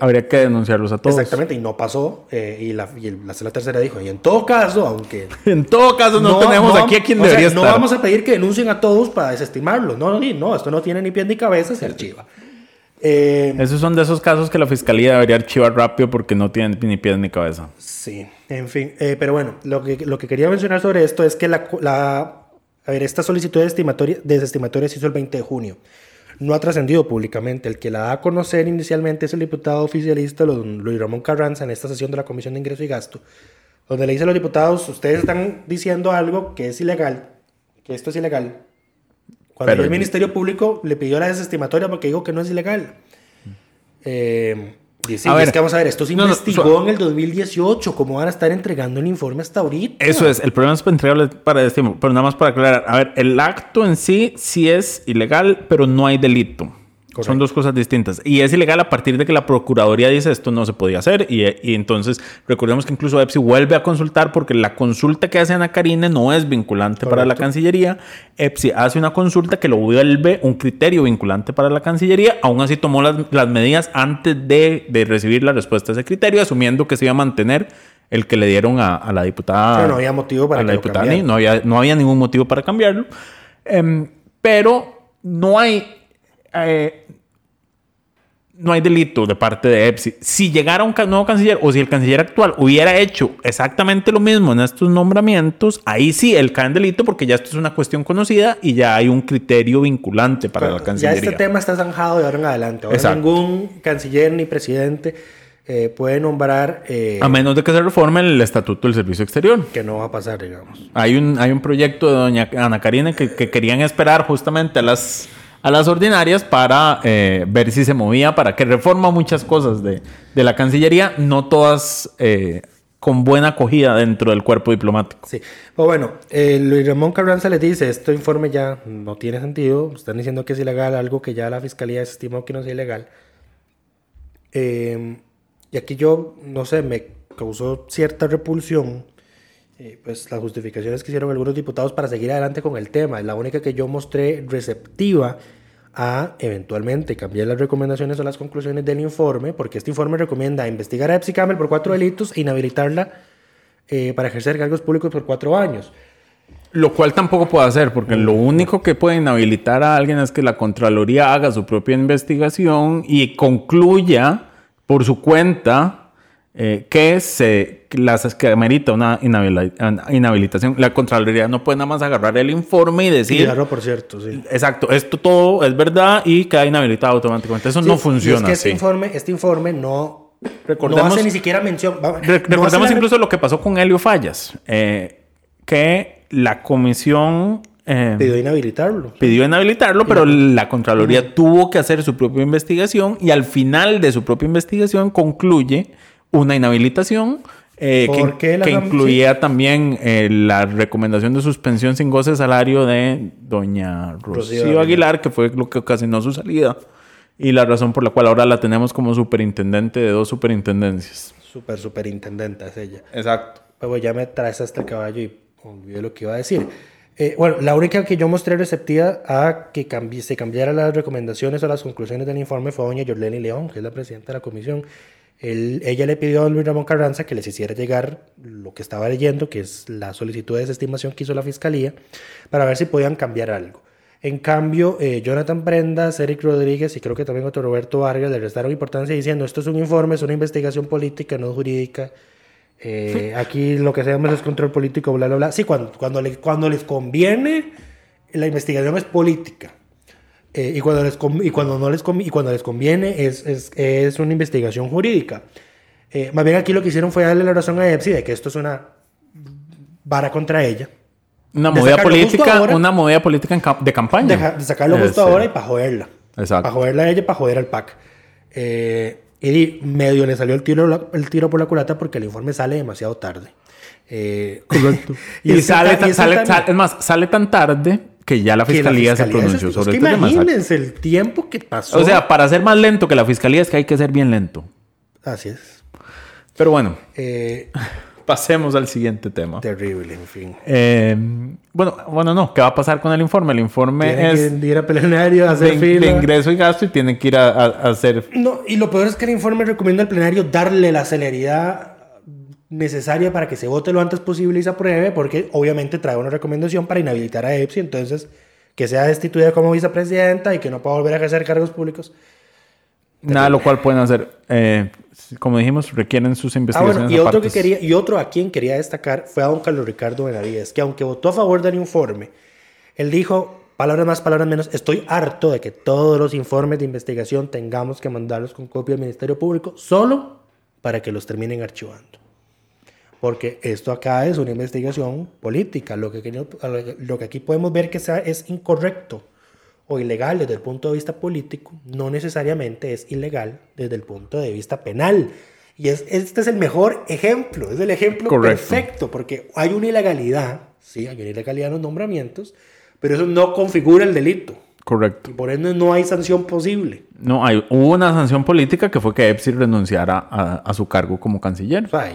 Habría que denunciarlos a todos. Exactamente, y no pasó. eh, y, la, y el- la sala tercera dijo, y en todo caso, aunque En todo caso, no, tenemos aquí a quien sea, debería no estar. vamos a pedir que denuncien a todos para desestimarlo. No, no, no, esto no tiene ni pie ni cabeza, se archiva. Eh, Esos son de esos casos que la fiscalía debería archivar rápido porque no tienen ni pies ni cabeza. sí, en fin. eh, pero bueno, lo que, lo que quería mencionar sobre esto es que la, la- a ver, esta solicitud de estimatoria, desestimatoria se hizo el 20 de junio. No ha trascendido públicamente. El que la da a conocer inicialmente es el diputado oficialista Luis Ramón Carranza en esta sesión de la Comisión de Ingreso y Gasto, donde le dice a los diputados, ustedes están diciendo algo que es ilegal, que esto es ilegal. Cuando Pero- el Ministerio Público le pidió la desestimatoria porque dijo que no es ilegal. Eh, Y sí, A ver. es que vamos a ver, esto se No, no, investigó suave. en el 2018. ¿Cómo van a estar entregando el informe hasta ahorita? Eso es, el problema es entregarle para estímulo, pero nada más para aclarar. A ver, el acto en sí sí es ilegal, pero no hay delito. Son dos cosas distintas. Y es ilegal a partir de que la Procuraduría dice esto no se podía hacer. Y, y entonces recordemos que incluso EPSI vuelve a consultar porque la consulta que hace Ana Karine no es vinculante para la Cancillería. EPSI hace una consulta que lo vuelve un criterio vinculante para la Cancillería. Aún así tomó las, las medidas antes de, de recibir la respuesta a ese criterio, asumiendo que se iba a mantener el que le dieron a, a la diputada. Pero no había motivo para a la diputada. Ni, no había, no había ningún motivo para cambiarlo. Em, pero no hay. Eh, no hay delito de parte de EPSI. Si llegara un nuevo canciller o si el canciller actual hubiera hecho exactamente lo mismo en estos nombramientos, ahí sí él cae en delito porque ya esto es una cuestión conocida y ya hay un criterio vinculante para la ya cancillería. este tema está zanjado de ahora en adelante. Ahora Exacto. ningún canciller ni presidente eh, puede nombrar eh, A menos de que se reforme el estatuto del servicio exterior. que no va a pasar, digamos. Hay un, hay un proyecto de doña Ana Karina que, que querían esperar justamente a las, a las ordinarias para eh, ver si se movía, para que reforma muchas cosas de, de la Cancillería, no todas eh, con buena acogida dentro del cuerpo diplomático. Sí. Pero bueno, eh, Luis Ramón Carranza les dice, este informe ya no tiene sentido, están diciendo que es ilegal, algo que ya la fiscalía estimó que no es ilegal. Y aquí yo, no sé, me causó cierta repulsión, eh, pues las justificaciones que hicieron algunos diputados para seguir adelante con el tema. Es la única que yo mostré receptiva a eventualmente cambiar las recomendaciones o las conclusiones del informe, porque este informe recomienda investigar a Epsi por cuatro delitos e inhabilitarla eh, para ejercer cargos públicos por cuatro años. Lo cual tampoco puede hacer, porque lo único que puede inhabilitar a alguien es que la Contraloría haga su propia investigación y concluya por su cuenta eh, que se las que amerita una inhabili- una inhabilitación. La Contraloría no puede nada más agarrar el informe y Y decir, claro, por cierto, sí. exacto, esto todo es verdad y queda inhabilitado automáticamente. Eso Sí, no y funciona Es que este informe, este informe no, Recordemos- no hace ni siquiera mención. no recordemos la- incluso lo que pasó con Helio Fallas, eh, que la comisión... eh, Pidió inhabilitarlo. pidió inhabilitarlo, pero la Contraloría tuvo que hacer su propia investigación y al final de su propia investigación concluye una inhabilitación eh, ¿Por que, que incluía también eh, la recomendación de suspensión sin goce de salario de doña Rocío Rocío Aguilar. Que fue lo que ocasionó su salida y la razón por la cual ahora la tenemos como superintendente de dos superintendencias. Super superintendente es ella. Exacto. Pero ya me traes hasta el caballo y olvidé lo que iba a decir. Eh, bueno, la única que yo mostré receptiva a que cambi- se cambiaran las recomendaciones o las conclusiones del informe fue doña Yorleni León, que es la presidenta de la comisión. Él- ella le pidió a don Luis Ramón Carranza que les hiciera llegar lo que estaba leyendo, que es la solicitud de desestimación que hizo la fiscalía, para ver si podían cambiar algo. En cambio, eh, Jonathan Prendas, Eric Rodríguez y creo que también otro Roberto Vargas le restaron importancia diciendo esto es un informe, es una investigación política, no jurídica. Eh, aquí lo que hacemos es control político, bla, bla, bla. Sí, cuando, cuando, cuando les conviene, la investigación es política. Eh, y, cuando les y, cuando no les y cuando les conviene, es, es, es una investigación jurídica. Eh, más bien aquí lo que hicieron fue darle la razón a Epsi de que esto es una vara contra ella. Una De movida justo política, ahora. una movida política de campaña. Deja- de sacarlo justo Este, ahora y para joderla. Exacto. Para joderla a ella y para joder al PAC. Eh, y di- medio le salió el tiro, el tiro por la culata porque el informe sale demasiado tarde. Eh, Correcto. y Y, sale, tan- sale- también- sal- es más, sale tan tarde que ya la que la fiscalía, se fiscalía pronunció es- sobre es este que tema. Imagínense el tiempo que pasó. O sea, para ser más lento que la fiscalía es que hay que ser bien lento. Así es. Pero bueno, Eh, pasemos al siguiente tema. terrible, en fin. Eh, bueno, bueno, no. ¿Qué va a pasar con el informe? El informe Tienen es que ir a plenario, a de, hacer fila. de ingreso y gasto y tienen que ir a, a- a hacer... No, y lo peor es que el informe recomienda al plenario darle la celeridad necesaria para que se vote lo antes posible y se apruebe, porque obviamente trae una recomendación para inhabilitar a EPSI, entonces que sea destituida como vicepresidenta y que no pueda volver a ejercer cargos públicos. Nada de lo cual pueden hacer. Eh, como dijimos, requieren sus Ah, investigaciones bueno, y otro, que quería, y otro a quien quería destacar fue a don Carlos Ricardo Benavides, que aunque votó a favor del informe, él dijo, palabras más, palabras menos, estoy harto de que todos los informes de investigación tengamos que mandarlos con copia al Ministerio Público solo para que los terminen archivando. Porque esto acá es una investigación política. Lo que, lo que- aquí podemos ver que sea, es incorrecto o ilegal desde el punto de vista político, no necesariamente es ilegal desde el punto de vista penal. Y es, este es el mejor ejemplo, es el ejemplo Correcto. perfecto, porque hay una ilegalidad, sí, hay una ilegalidad en los nombramientos, pero eso no configura el delito. Correcto. Y por ende no hay sanción posible. No, hay, hubo una sanción política que fue que Epsi renunciara a, a su cargo como canciller. O sea,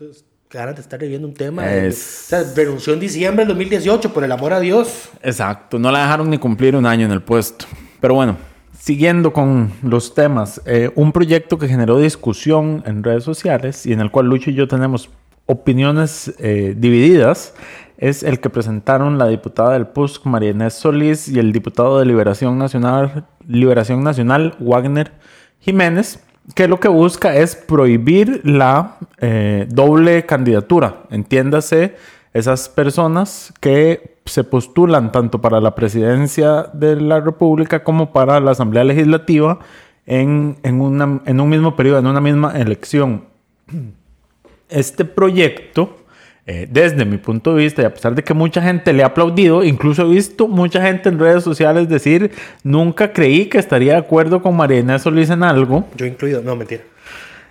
entonces, ganas de estar viviendo un tema. de- o sea, renunció en diciembre del 2018, por el amor a Dios. Exacto, no la dejaron ni cumplir un año en el puesto. Pero bueno, siguiendo con los temas, eh, un proyecto que generó discusión en redes sociales y en el cual Lucho y yo tenemos opiniones eh, divididas es el que presentaron la diputada del PUSC, María Inés Solís, y el diputado de Liberación Nacional, Liberación Nacional, Wagner Jiménez, que lo que busca es prohibir la eh, doble candidatura. Entiéndase, esas personas que se postulan tanto para la presidencia de la República como para la Asamblea Legislativa en, en, una- en un mismo periodo, en una misma elección. Este proyecto, eh, desde mi punto de vista, y a pesar de que mucha gente le ha aplaudido, incluso he visto mucha gente en redes sociales decir, nunca creí que estaría de acuerdo con María Inés Solís en algo. Yo incluido, no, mentira.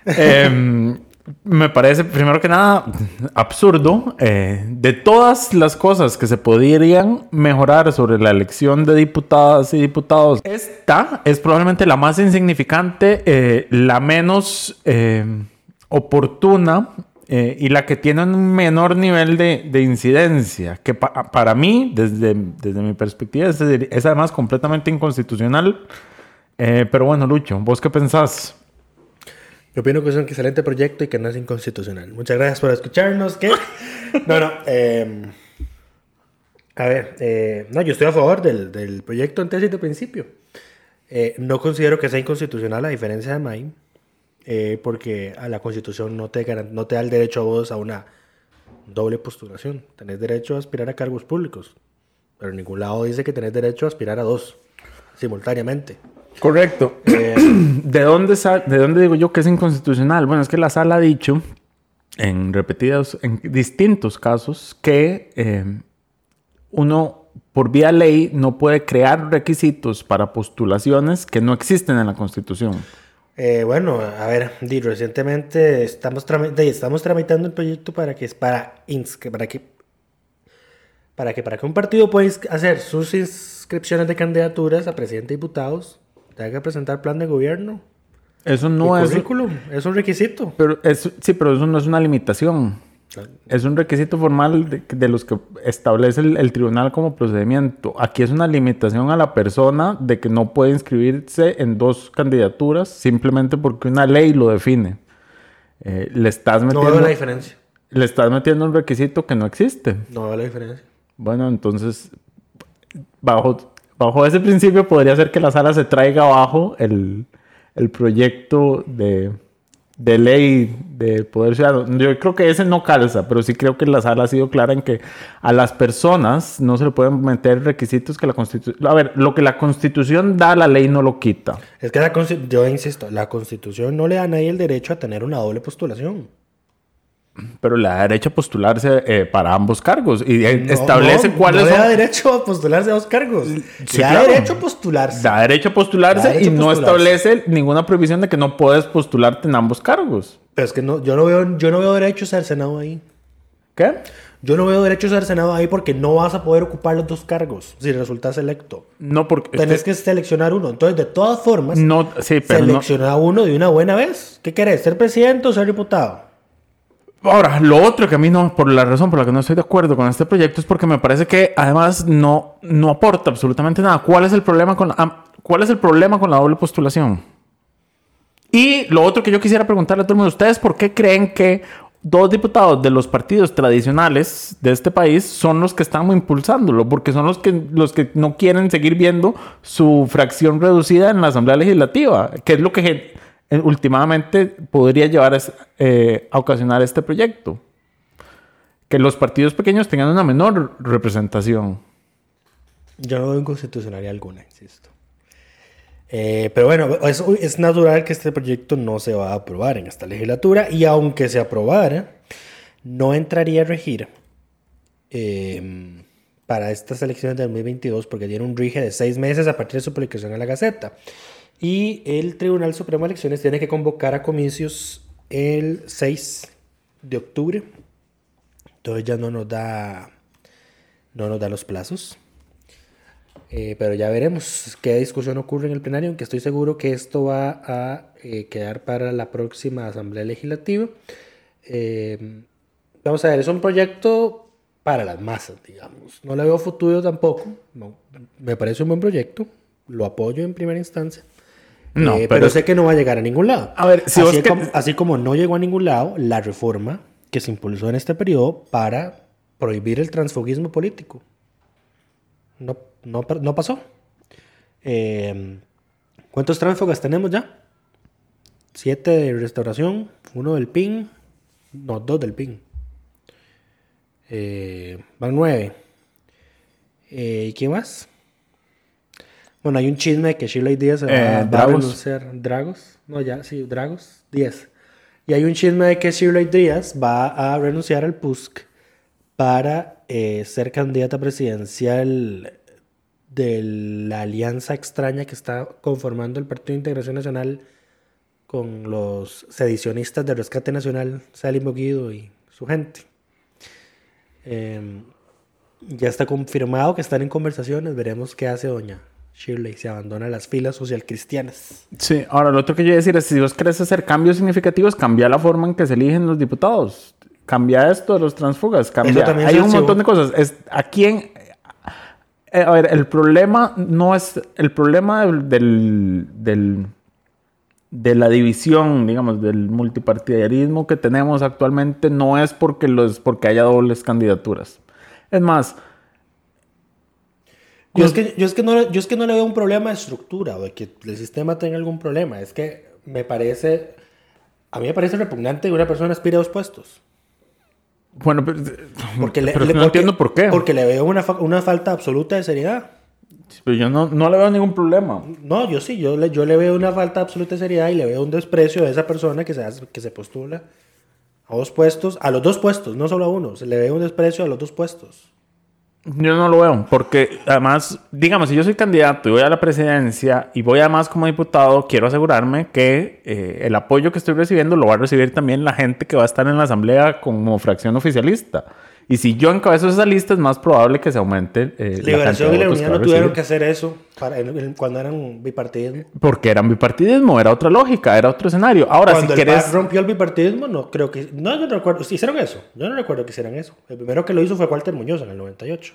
Eh, me parece, primero que nada, absurdo. eh, de todas las cosas que se podrían mejorar sobre la elección de diputadas y diputados, esta es probablemente la más insignificante, eh, la menos eh, oportuna eh, y la que tiene un menor nivel de, de incidencia, que pa- para mí, desde, desde mi perspectiva, es, es además completamente inconstitucional. Eh, pero bueno, Lucho, ¿vos qué pensás? Yo opino que es un excelente proyecto y que no es inconstitucional. Muchas gracias por escucharnos. ¿Qué? No, no. eh, a ver, eh, no, yo estoy a favor del, del proyecto en tesis de principio. Eh, no considero que sea inconstitucional a diferencia de May, eh, porque a la constitución no te, no te da el derecho a vos a una doble postulación. Tenés derecho a aspirar a cargos públicos, pero en ningún lado dice que tenés derecho a aspirar a dos simultáneamente. Correcto. ¿De dónde, ¿De dónde digo yo que es inconstitucional? Bueno, es que la sala ha dicho en repetidos, en distintos casos, que eh, uno por vía ley no puede crear requisitos para postulaciones que no existen en la Constitución. Eh, bueno, a ver, di, recientemente estamos, tramitando un proyecto para que para, para que para que para que un partido pueda hacer sus inscripciones de candidaturas a presidente y diputados tenga que presentar plan de gobierno Eso no es... currículum, es un requisito. Pero es, sí, pero eso no es una limitación. Es un requisito formal de, de los que establece el, el tribunal como procedimiento. Aquí es una limitación a la persona de que no puede inscribirse en dos candidaturas simplemente porque una ley lo define. Eh, le, estás No metiendo, veo la diferencia. le estás metiendo un requisito que no existe. No veo la diferencia. Bueno, entonces, bajo, bajo ese principio podría ser que la sala se traiga abajo el, el proyecto de, de ley de poder ciudadano. Yo creo que ese no calza, pero sí creo que la sala ha sido clara en que a las personas no se le pueden meter requisitos que la constitución... A ver, lo que la constitución da, la ley no lo quita. Es que la yo insisto, la constitución no le da a nadie el derecho a tener una doble postulación. Pero le da derecho a postularse eh, para ambos cargos y eh, No, establece no, cuáles no le da son... derecho a postularse a dos cargos. Sí, le da claro. derecho a postularse. Da derecho a postularse Da derecho y a no postularse. establece ninguna prohibición de que no puedes postularte en ambos cargos. Pero es que no, yo no veo, yo no veo derechos al Senado ahí. ¿Qué? Yo no veo derechos al Senado ahí porque no vas a poder ocupar los dos cargos si resultas electo. No, porque... Tenés que seleccionar uno. Entonces, de todas formas, No, sí, pero no... selecciona uno de una buena vez. ¿Qué querés? ¿Ser presidente o ser diputado? Ahora, lo otro que a mí no, por la razón por la que no estoy de acuerdo con este proyecto es porque me parece que además no, no aporta absolutamente nada. ¿Cuál es el problema con la, cuál es el problema con la doble postulación? Y lo otro que yo quisiera preguntarle a todo el mundo, ¿ustedes por qué creen que dos diputados de los partidos tradicionales de este país son los que están impulsándolo? Porque son los que, los que no quieren seguir viendo su fracción reducida en la Asamblea Legislativa, que es lo que últimamente podría llevar eh, a ocasionar este proyecto. Que los partidos pequeños tengan una menor representación. Yo no veo inconstitucionalidad alguna, insisto. Eh, pero bueno, es, natural que este proyecto no se va a aprobar en esta legislatura y aunque se aprobara, no entraría a regir eh, para estas elecciones de 2022 porque tiene un rige de seis meses a partir de su publicación en la Gaceta. Y el Tribunal Supremo de Elecciones tiene que convocar a comicios el 6 de octubre. Entonces ya no nos da, no nos da los plazos. Eh, pero ya veremos qué discusión ocurre en el plenario, aunque estoy seguro que esto va a eh, quedar para la próxima Asamblea Legislativa. Eh, vamos a ver, es un proyecto para las masas, digamos. No le veo futuro tampoco. No, me parece un buen proyecto. Lo apoyo en primera instancia. No, Eh, pero sé que no va a llegar a ningún lado. A ver, si así, vos que- como, así como no llegó a ningún lado la reforma que se impulsó en este periodo para prohibir el transfugismo político. No, no, no pasó. Eh, ¿Cuántos tránsfugas tenemos ya? Siete de restauración, uno del PIN, no, dos del PIN. Eh, van nueve. Eh, ¿Y quién más? Bueno, hay un chisme de que Shirley Díaz se va, Eh, va a renunciar. ¿Dragos? No, ya, sí, Dragos. 10. Y hay un chisme de que Shirley Díaz va a renunciar al PUSC para eh, ser candidata presidencial de la alianza extraña que está conformando el Partido de Integración Nacional con los sedicionistas de Rescate Nacional, Salim Boguido y su gente. Eh, ya está confirmado que están en conversaciones. Veremos qué hace doña Shirley. Se abandona las filas socialcristianas. Sí, ahora lo otro que yo iba a decir es, si vos querés hacer cambios significativos, cambia la forma en que se eligen los diputados. Cambia esto de los transfugas, cambia. Hay un montón de cosas. Es, ¿A quién? Eh, a ver, el problema no es... El problema del... del, del- de la división, digamos, del multipartidarismo que tenemos actualmente no es porque, los, porque haya dobles candidaturas. Es más, Yo es, que, yo, es que no, yo es que no le veo un problema de estructura o de que el sistema tenga algún problema. Es que me parece. A mí me parece repugnante que una persona aspire a dos puestos. bueno, pero, Porque le, pero le- no porque- entiendo por qué. Porque le veo una, una falta absoluta de seriedad. Pero yo no, no le veo ningún problema. No, yo sí, yo le, yo le veo una falta absoluta de seriedad y le veo un desprecio de esa persona que se, hace- que se postula a dos puestos, a los dos puestos, no solo a uno. Se le ve un desprecio a los dos puestos. Yo no lo veo, porque además, digamos, si yo soy candidato y voy a la presidencia y voy además como diputado, quiero asegurarme que eh, el apoyo que estoy recibiendo lo va a recibir también la gente que va a estar en la asamblea como fracción oficialista. Y si yo encabezo esa lista, es más probable que se aumente eh, la Liberación cantidad y la Unidad no tuvieron que hacer eso para, en- en- cuando eran bipartidismo. Porque era bipartidismo, era otra lógica, era otro escenario. Ahora, Cuando si el. PAC rompió el bipartidismo, no creo que. No, yo no recuerdo. ¿sí ¿Hicieron eso? Yo no recuerdo que hicieran eso. El primero que lo hizo fue Walter Muñoz en el 98.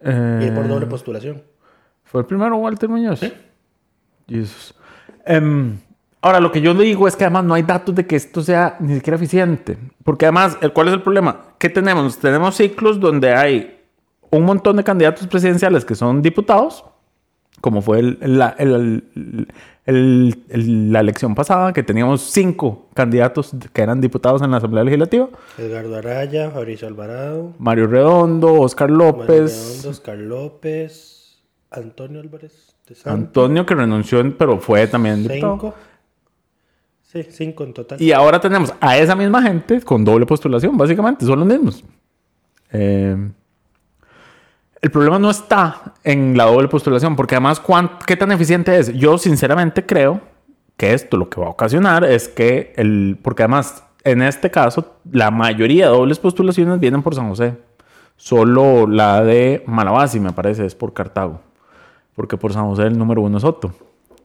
eh, Y por doble postulación. ¿Fue el primero Walter Muñoz? Jesús. Em, ahora, lo que yo le digo es que además no hay datos de que esto sea ni siquiera eficiente. Porque además, ¿cuál es el problema? ¿Qué tenemos? Tenemos ciclos donde hay un montón de candidatos presidenciales que son diputados, como fue el- la, el- el- la elección pasada, que teníamos cinco candidatos que eran diputados en la Asamblea Legislativa. Edgardo Araya, Fabricio Alvarado, Mario Redondo, Oscar López, Redondo, Oscar López, Antonio Álvarez de Santos. Antonio, que renunció, pero fue también diputado. Cinco. Sí, cinco en total. Y ahora tenemos a esa misma gente con doble postulación, básicamente, son los mismos. Eh, el problema no está en la doble postulación, porque además, ¿cuán- ¿qué tan eficiente es? Yo sinceramente creo que esto lo que va a ocasionar es que, el, porque además, en este caso, la mayoría de dobles postulaciones vienen por San José. Solo la de Malabasi, me parece, es por Cartago. Porque por San José el número uno es Soto.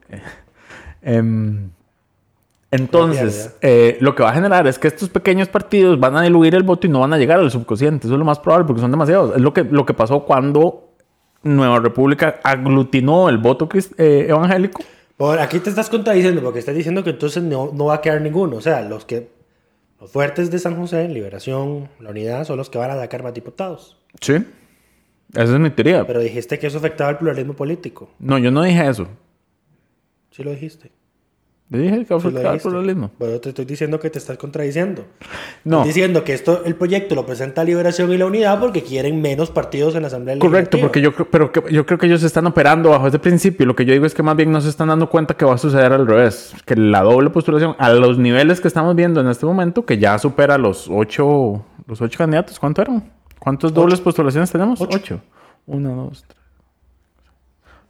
Em, entonces, eh, lo que va a generar es que estos pequeños partidos van a diluir el voto y no van a llegar al subconsciente. Eso es lo más probable porque son demasiados. Es lo que, lo que pasó cuando Nueva República aglutinó el voto eh, evangélico. Por aquí te estás contradiciendo porque estás diciendo que entonces no, no va a quedar ninguno. O sea, los que los fuertes de San José, Liberación, la Unidad, son los que van a sacar más diputados. Sí. Esa es mi teoría. Pero dijiste que eso afectaba el pluralismo político. No, yo no dije eso. Sí lo dijiste. Yo dije que el pluralismo. Pero te estoy diciendo que te estás contradiciendo. No. Estás diciendo que esto, el proyecto lo presenta Liberación y la Unidad porque quieren menos partidos en la Asamblea Correcto, porque yo, creo- pero que- yo creo que ellos están operando bajo ese principio. Lo que yo digo es que más bien no se están dando cuenta que va a suceder al revés. Que la doble postulación, a los niveles que estamos viendo en este momento, que ya supera los ocho, los ocho candidatos, ¿cuánto eran? ¿Cuántos dobles postulaciones tenemos? Ocho. Uno, dos, tres.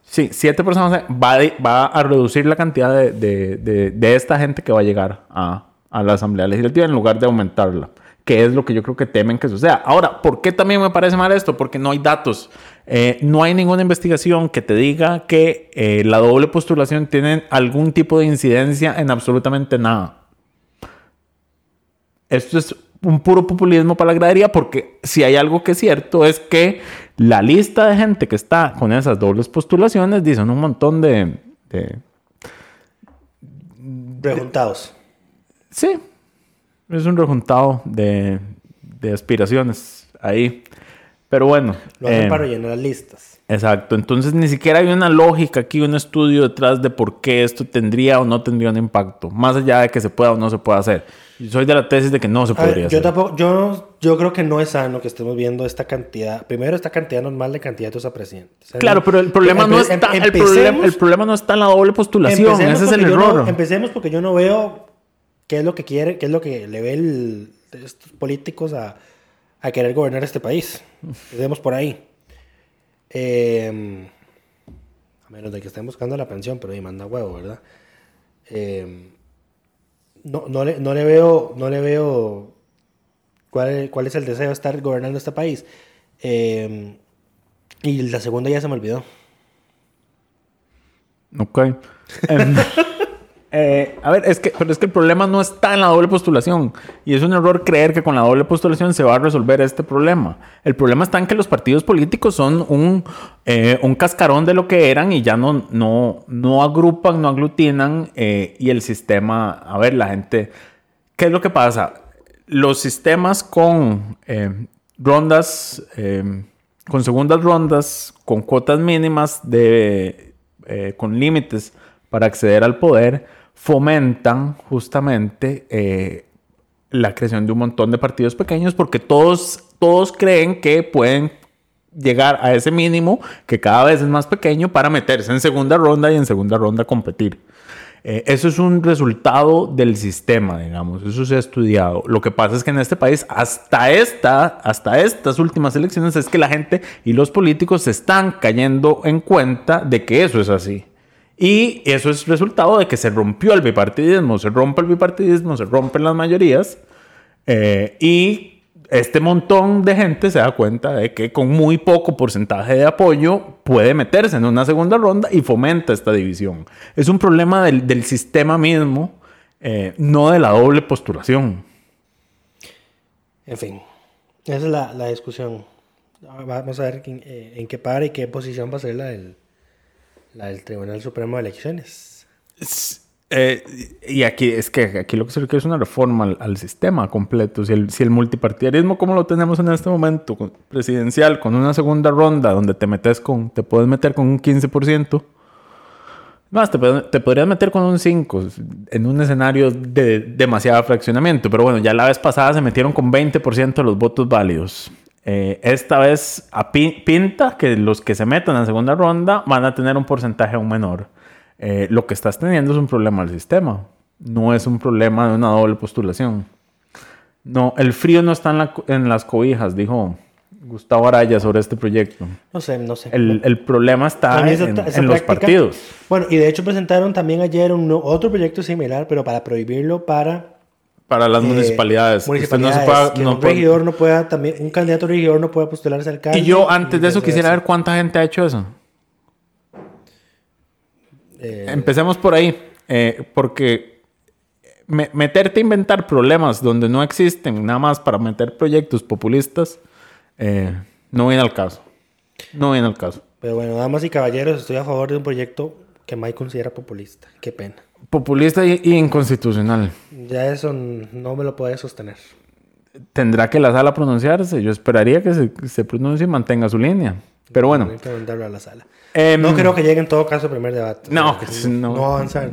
Sí, siete personas va, de- va a reducir la cantidad de, de- de- de esta gente que va a llegar a, a la Asamblea Legislativa en lugar de aumentarla, que es lo que yo creo que temen que suceda. Ahora, ¿por qué también me parece mal esto? Porque no hay datos. Eh, no hay ninguna investigación que te diga que eh, la doble postulación tiene algún tipo de incidencia en absolutamente nada. Esto es un puro populismo para la gradería porque si hay algo que es cierto es que la lista de gente que está con esas dobles postulaciones dicen un montón de... de- Preguntados. sí, es un rejuntado de, de aspiraciones ahí. Pero bueno. Lo hacen eh, para rellenar las listas. Exacto, entonces ni siquiera hay una lógica aquí, un estudio detrás de por qué esto tendría o no tendría un impacto, más allá de que se pueda o no se pueda hacer. Yo soy de la tesis de que no se A ver, podría yo hacer. tampoco, yo, yo creo que no es sano que estemos viendo esta cantidad, primero esta cantidad normal de candidatos a presidente. O sea, Claro, pero el problema no empe- está, em- el problema, el problema no está en la doble postulación, ese es el yo no- error. empecemos porque yo no veo qué es lo que quiere, qué es lo que le ve el- estos políticos a, a querer gobernar este país. Empecemos por ahí. Eh, a menos de que estén buscando la pensión, pero ahí manda huevo, ¿verdad? Eh, no, no, le, no le veo, no le veo cuál, cuál es el deseo de estar gobernando este país. Eh, y la segunda ya se me olvidó. Ok. Em, eh, a ver, es que, pero es que el problema no está en la doble postulación. Y es un error creer que con la doble postulación se va a resolver este problema. El problema está en que los partidos políticos son un, eh, un cascarón de lo que eran y ya no, no, no agrupan, no aglutinan. eh, y el sistema, a ver, la gente. ¿Qué es lo que pasa? Los sistemas con rondas, con segundas rondas, con cuotas mínimas de, con límites para acceder al poder, fomentan justamente eh, la creación de un montón de partidos pequeños porque todos, todos creen que pueden llegar a ese mínimo que cada vez es más pequeño para meterse en segunda ronda y en segunda ronda competir. Eh, eso es un resultado del sistema, digamos, eso se ha estudiado. Lo que pasa es que en este país, hasta, esta, hasta estas últimas elecciones, es que la gente y los políticos se están cayendo en cuenta de que eso es así. Y eso es resultado de que se rompió el bipartidismo, se rompe el bipartidismo, se rompen las mayorías. eh, y este montón de gente se da cuenta de que con muy poco porcentaje de apoyo puede meterse en una segunda ronda y fomenta esta división. Es un problema del, del sistema mismo, eh, no de la doble postulación. En fin, esa es la, la discusión. Vamos a ver en, eh, en qué para y qué posición va a ser la del, la del Tribunal Supremo de Elecciones. Eh, y aquí es que aquí lo que se requiere es una reforma al, sistema completo. Si el, si el multipartidarismo como lo tenemos en este momento, presidencial, con una segunda ronda donde te metes con, te puedes meter con un 15%, más te, te podrías meter con un 5% en un escenario de demasiado fraccionamiento. Pero bueno, ya la vez pasada se metieron con 20% de los votos válidos. Eh, esta vez a pinta que los que se metan en segunda ronda van a tener un porcentaje aún menor. Eh, lo que estás teniendo es un problema del sistema. No es un problema de una doble postulación. No, el frío no está en, la en las cobijas, dijo Gustavo Araya sobre este proyecto. No sé, no sé. El, el problema está en, esa- esa en los partidos. Bueno, y de hecho presentaron también ayer un, otro proyecto similar, pero para prohibirlo para Para las eh, municipalidades. Municipalidades, no que no un puede- regidor no pueda también, un candidato regidor no pueda postularse al alcalde. Y yo antes de eso quisiera ver cuánta gente ha hecho eso. Eh, Empecemos por ahí, eh, porque me- meterte a inventar problemas donde no existen, nada más para meter proyectos populistas, eh, no viene al caso. No viene al caso. Pero bueno, damas y caballeros, estoy a favor de un proyecto que Mike considera populista. Qué pena. Populista y, y inconstitucional. Ya eso no me lo puede sostener. Tendrá que la sala pronunciarse. Yo esperaría que se, se pronuncie y mantenga su línea. Pero bueno. A la sala. em, No creo que llegue en todo caso al primer debate. No, sí, no. No avanzar.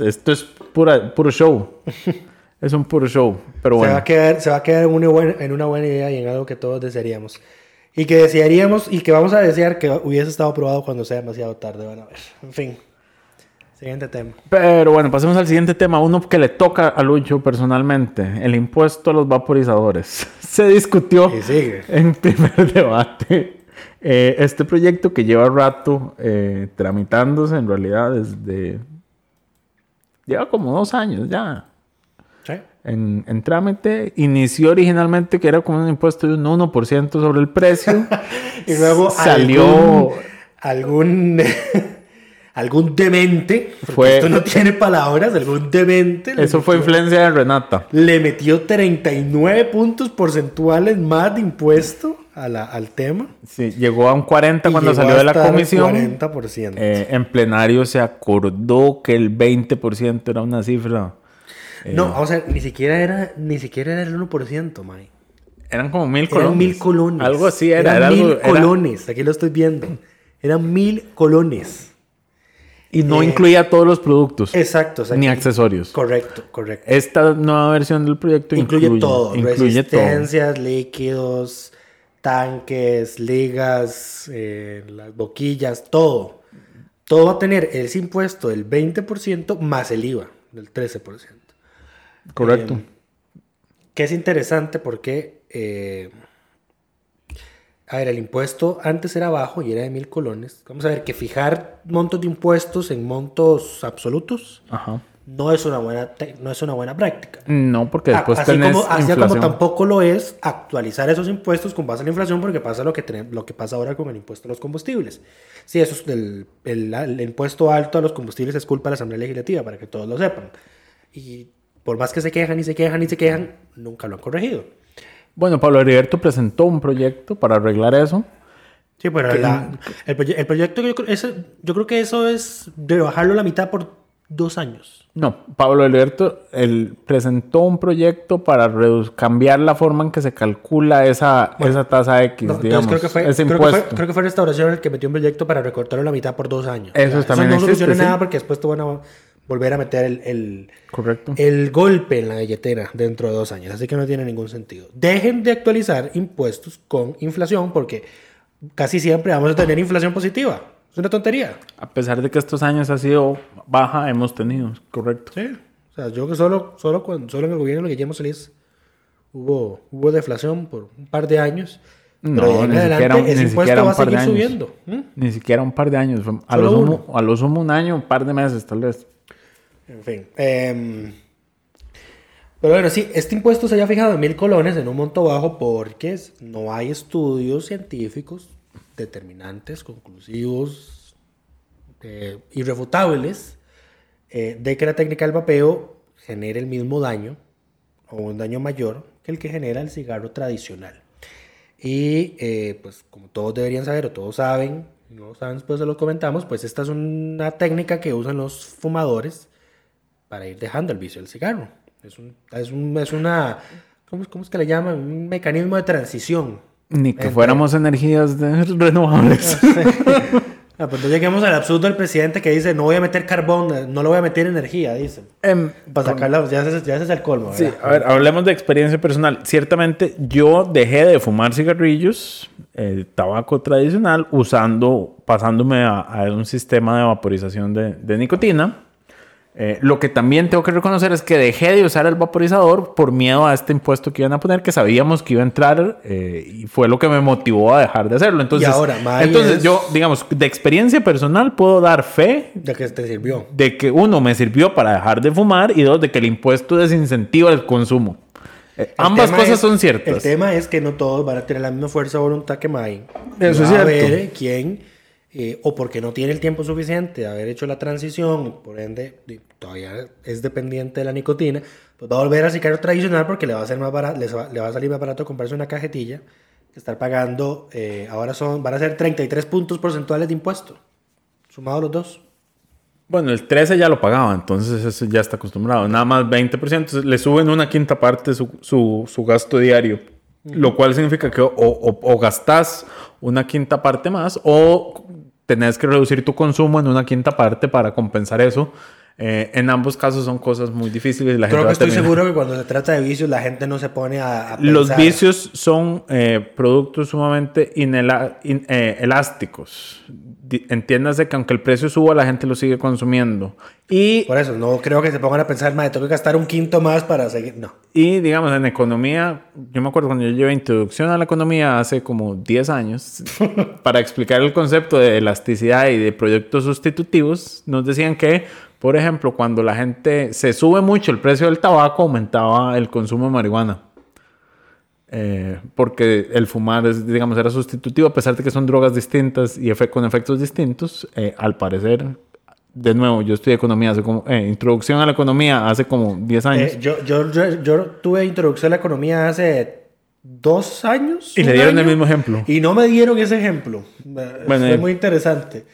Esto es pura, puro show. es un puro show. Pero Se, bueno. va a quedar, se va a quedar en una, buena, en una buena idea y en algo que todos desearíamos. Y que desearíamos y que vamos a desear que hubiese estado aprobado cuando sea demasiado tarde. Van a ver. En fin. Siguiente tema. Pero bueno, pasemos al siguiente tema. Uno que le toca a Lucho personalmente. El impuesto a los vaporizadores. Se discutió Y sigue. en primer debate. eh, este proyecto que lleva rato eh, tramitándose en realidad desde... Lleva como dos años ya Sí. en, en trámite. Inició originalmente que era como un impuesto de un 1% sobre el precio. Y luego salió... algún algún, algún demente, porque Fue- esto no tiene palabras, algún demente. Eso fue influencia de Renata. Le metió 39 puntos porcentuales más de impuesto a la- al tema. Sí, llegó a un 40 y cuando salió de la comisión. 40%. Eh, en plenario se acordó que el 20% era una cifra. eh, no, o sea, ni siquiera era, ni siquiera era el 1%, Mike. Eran como mil Eran colones. mil colones. Algo así era. Eran era mil algo- era- colones. Aquí lo estoy viendo. Eran mil colones. Y no Eh, incluía todos los productos. Exacto. Ni accesorios. Correcto, correcto. Esta nueva versión del proyecto Incluye, incluye, todo. Incluye todo. resistencias, líquidos, tanques, ligas, eh, las boquillas, todo. Todo va a tener ese impuesto del 20% más el IVA del 13%. Correcto. Eh, que es interesante porque, eh, a ver, el impuesto antes era bajo y era de mil colones. Vamos a ver que fijar montos de impuestos en montos absolutos Ajá. no es una buena, no es una buena práctica. No, porque A- después así tenés como, así como tampoco lo es actualizar esos impuestos con base en la inflación, porque pasa lo que, tenemos, lo que pasa ahora con el impuesto a los combustibles. Sí, eso es del, el, el impuesto alto a los combustibles es culpa de la Asamblea Legislativa, para que todos lo sepan. Y por más que se quejan y se quejan y se quejan, nunca lo han corregido. Bueno, Pablo Heriberto presentó un proyecto para arreglar eso. Sí, pero la- el, proye- el proyecto, yo creo, ese- yo creo que eso es de bajarlo a la mitad por dos años. No, Pablo Heriberto él presentó un proyecto para cambiar la forma en que se calcula esa, esa tasa X, No, digamos, creo que, fue, ese creo, que fue, impuesto. creo que fue Restauración el que metió un proyecto para recortarlo a la mitad por dos años. Eso O sea, también no existe, soluciona sí. nada porque después te van a volver a meter el, el, Correcto. el golpe en la billetera dentro de dos años. Así que no tiene ningún sentido. Dejen de actualizar impuestos con inflación porque casi siempre vamos a tener inflación positiva. Es una tontería. A pesar de que estos años ha sido baja, hemos tenido, correcto. Sí. O sea, yo que solo, solo, cuando, solo en el gobierno de Guillermo Solís hubo, hubo deflación por un par de años. No, ni adelante siquiera un- ni siquiera un par de años. ¿Mm? Ni siquiera un par de años, a lo, sumo, a lo sumo un año, un par de meses tal vez. En fin. em, pero bueno, sí, este impuesto se había fijado en mil colones en un monto bajo porque no hay estudios científicos determinantes, conclusivos, eh, irrefutables eh, de que la técnica del vapeo genere el mismo daño o un daño mayor que el que genera el cigarro tradicional. Y eh, pues como todos deberían saber o todos saben, no saben después se lo comentamos, pues esta es una técnica que usan los fumadores para ir dejando el vicio del cigarro. Es, un, es, un- es una, ¿cómo, es- cómo es que le llaman? Un mecanismo de transición. Ni que Entre- fuéramos energías de- renovables. Ah, pues lleguemos al absurdo del presidente que dice, no voy a meter carbón, no le voy a meter energía, dice. Em, Para sacarla, ya ese, ya es el colmo, Sí, a ver, hablemos de experiencia personal. Ciertamente, yo dejé de fumar cigarrillos, eh, tabaco tradicional, usando, pasándome a, a un sistema de vaporización de, de nicotina. Eh, lo que también tengo que reconocer es que dejé de usar el vaporizador por miedo a este impuesto que iban a poner, que sabíamos que iba a entrar eh, y fue lo que me motivó a dejar de hacerlo. Entonces, ahora, May, entonces es- yo, digamos, de experiencia personal puedo dar fe De que te sirvió. de que uno me sirvió para dejar de fumar y dos de que el impuesto desincentiva el consumo. Eh, El ambas cosas es- son ciertas. El tema es que no todos van a tener la misma fuerza de voluntad que May. Eso es a haber cierto. Eh, o porque no tiene el tiempo suficiente de haber hecho la transición, por ende todavía es dependiente de la nicotina, pues va a volver al cigarro tradicional porque le va a, ser más barato, le va, a salir más barato comprarse una cajetilla que estar pagando, eh, ahora son, van a ser 33 puntos porcentuales de impuesto, sumados los dos. Bueno, el 13 ya lo pagaba, entonces eso ya está acostumbrado. Nada más 20%, entonces le suben una quinta parte su, su, su gasto diario. Lo cual significa que o, o, o gastas una quinta parte más o tenés que reducir tu consumo en una quinta parte para compensar eso. Eh, en ambos casos son cosas muy difíciles. La gente Creo va que estoy terminar- seguro que cuando se trata de vicios la gente no se pone a, a Los pensar. vicios son eh, productos sumamente inela- in- eh, elásticos. Entiéndase que aunque el precio suba, la gente lo sigue consumiendo. Y, Por eso, no creo que se pongan a pensar, madre, tengo que gastar un quinto más para seguir. No. y digamos, en economía, yo me acuerdo cuando yo llevé introducción a la economía hace como 10 años, para explicar el concepto de elasticidad y de proyectos sustitutivos, nos decían que, por ejemplo, cuando la gente se sube mucho el precio del tabaco, aumentaba el consumo de marihuana. Eh, porque el fumar, es, digamos, era sustitutivo, a pesar de que son drogas distintas y efe- con efectos distintos, eh, al parecer, de nuevo, yo estudié economía, hace como, eh, introducción a la economía hace como 10 años. Eh, yo, yo, yo, yo tuve introducción a la economía hace dos años. Y le dieron el año, mismo ejemplo. Y no me dieron ese ejemplo. Eh, Bueno, fue eh. muy interesante.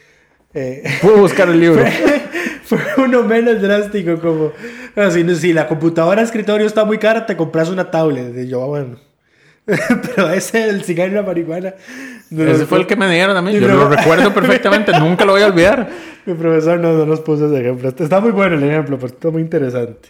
Eh, Puedo buscar el libro. fue uno menos drástico como si, si la computadora de escritorio está muy cara te compras una tablet y yo ah, bueno pero ese el cigarro y la marihuana no, Ese fue el que me dieron a mí. Y Yo lo recuerdo perfectamente, nunca lo voy a olvidar. mi profesor no, no nos puso ese ejemplo está muy bueno el ejemplo pero está muy interesante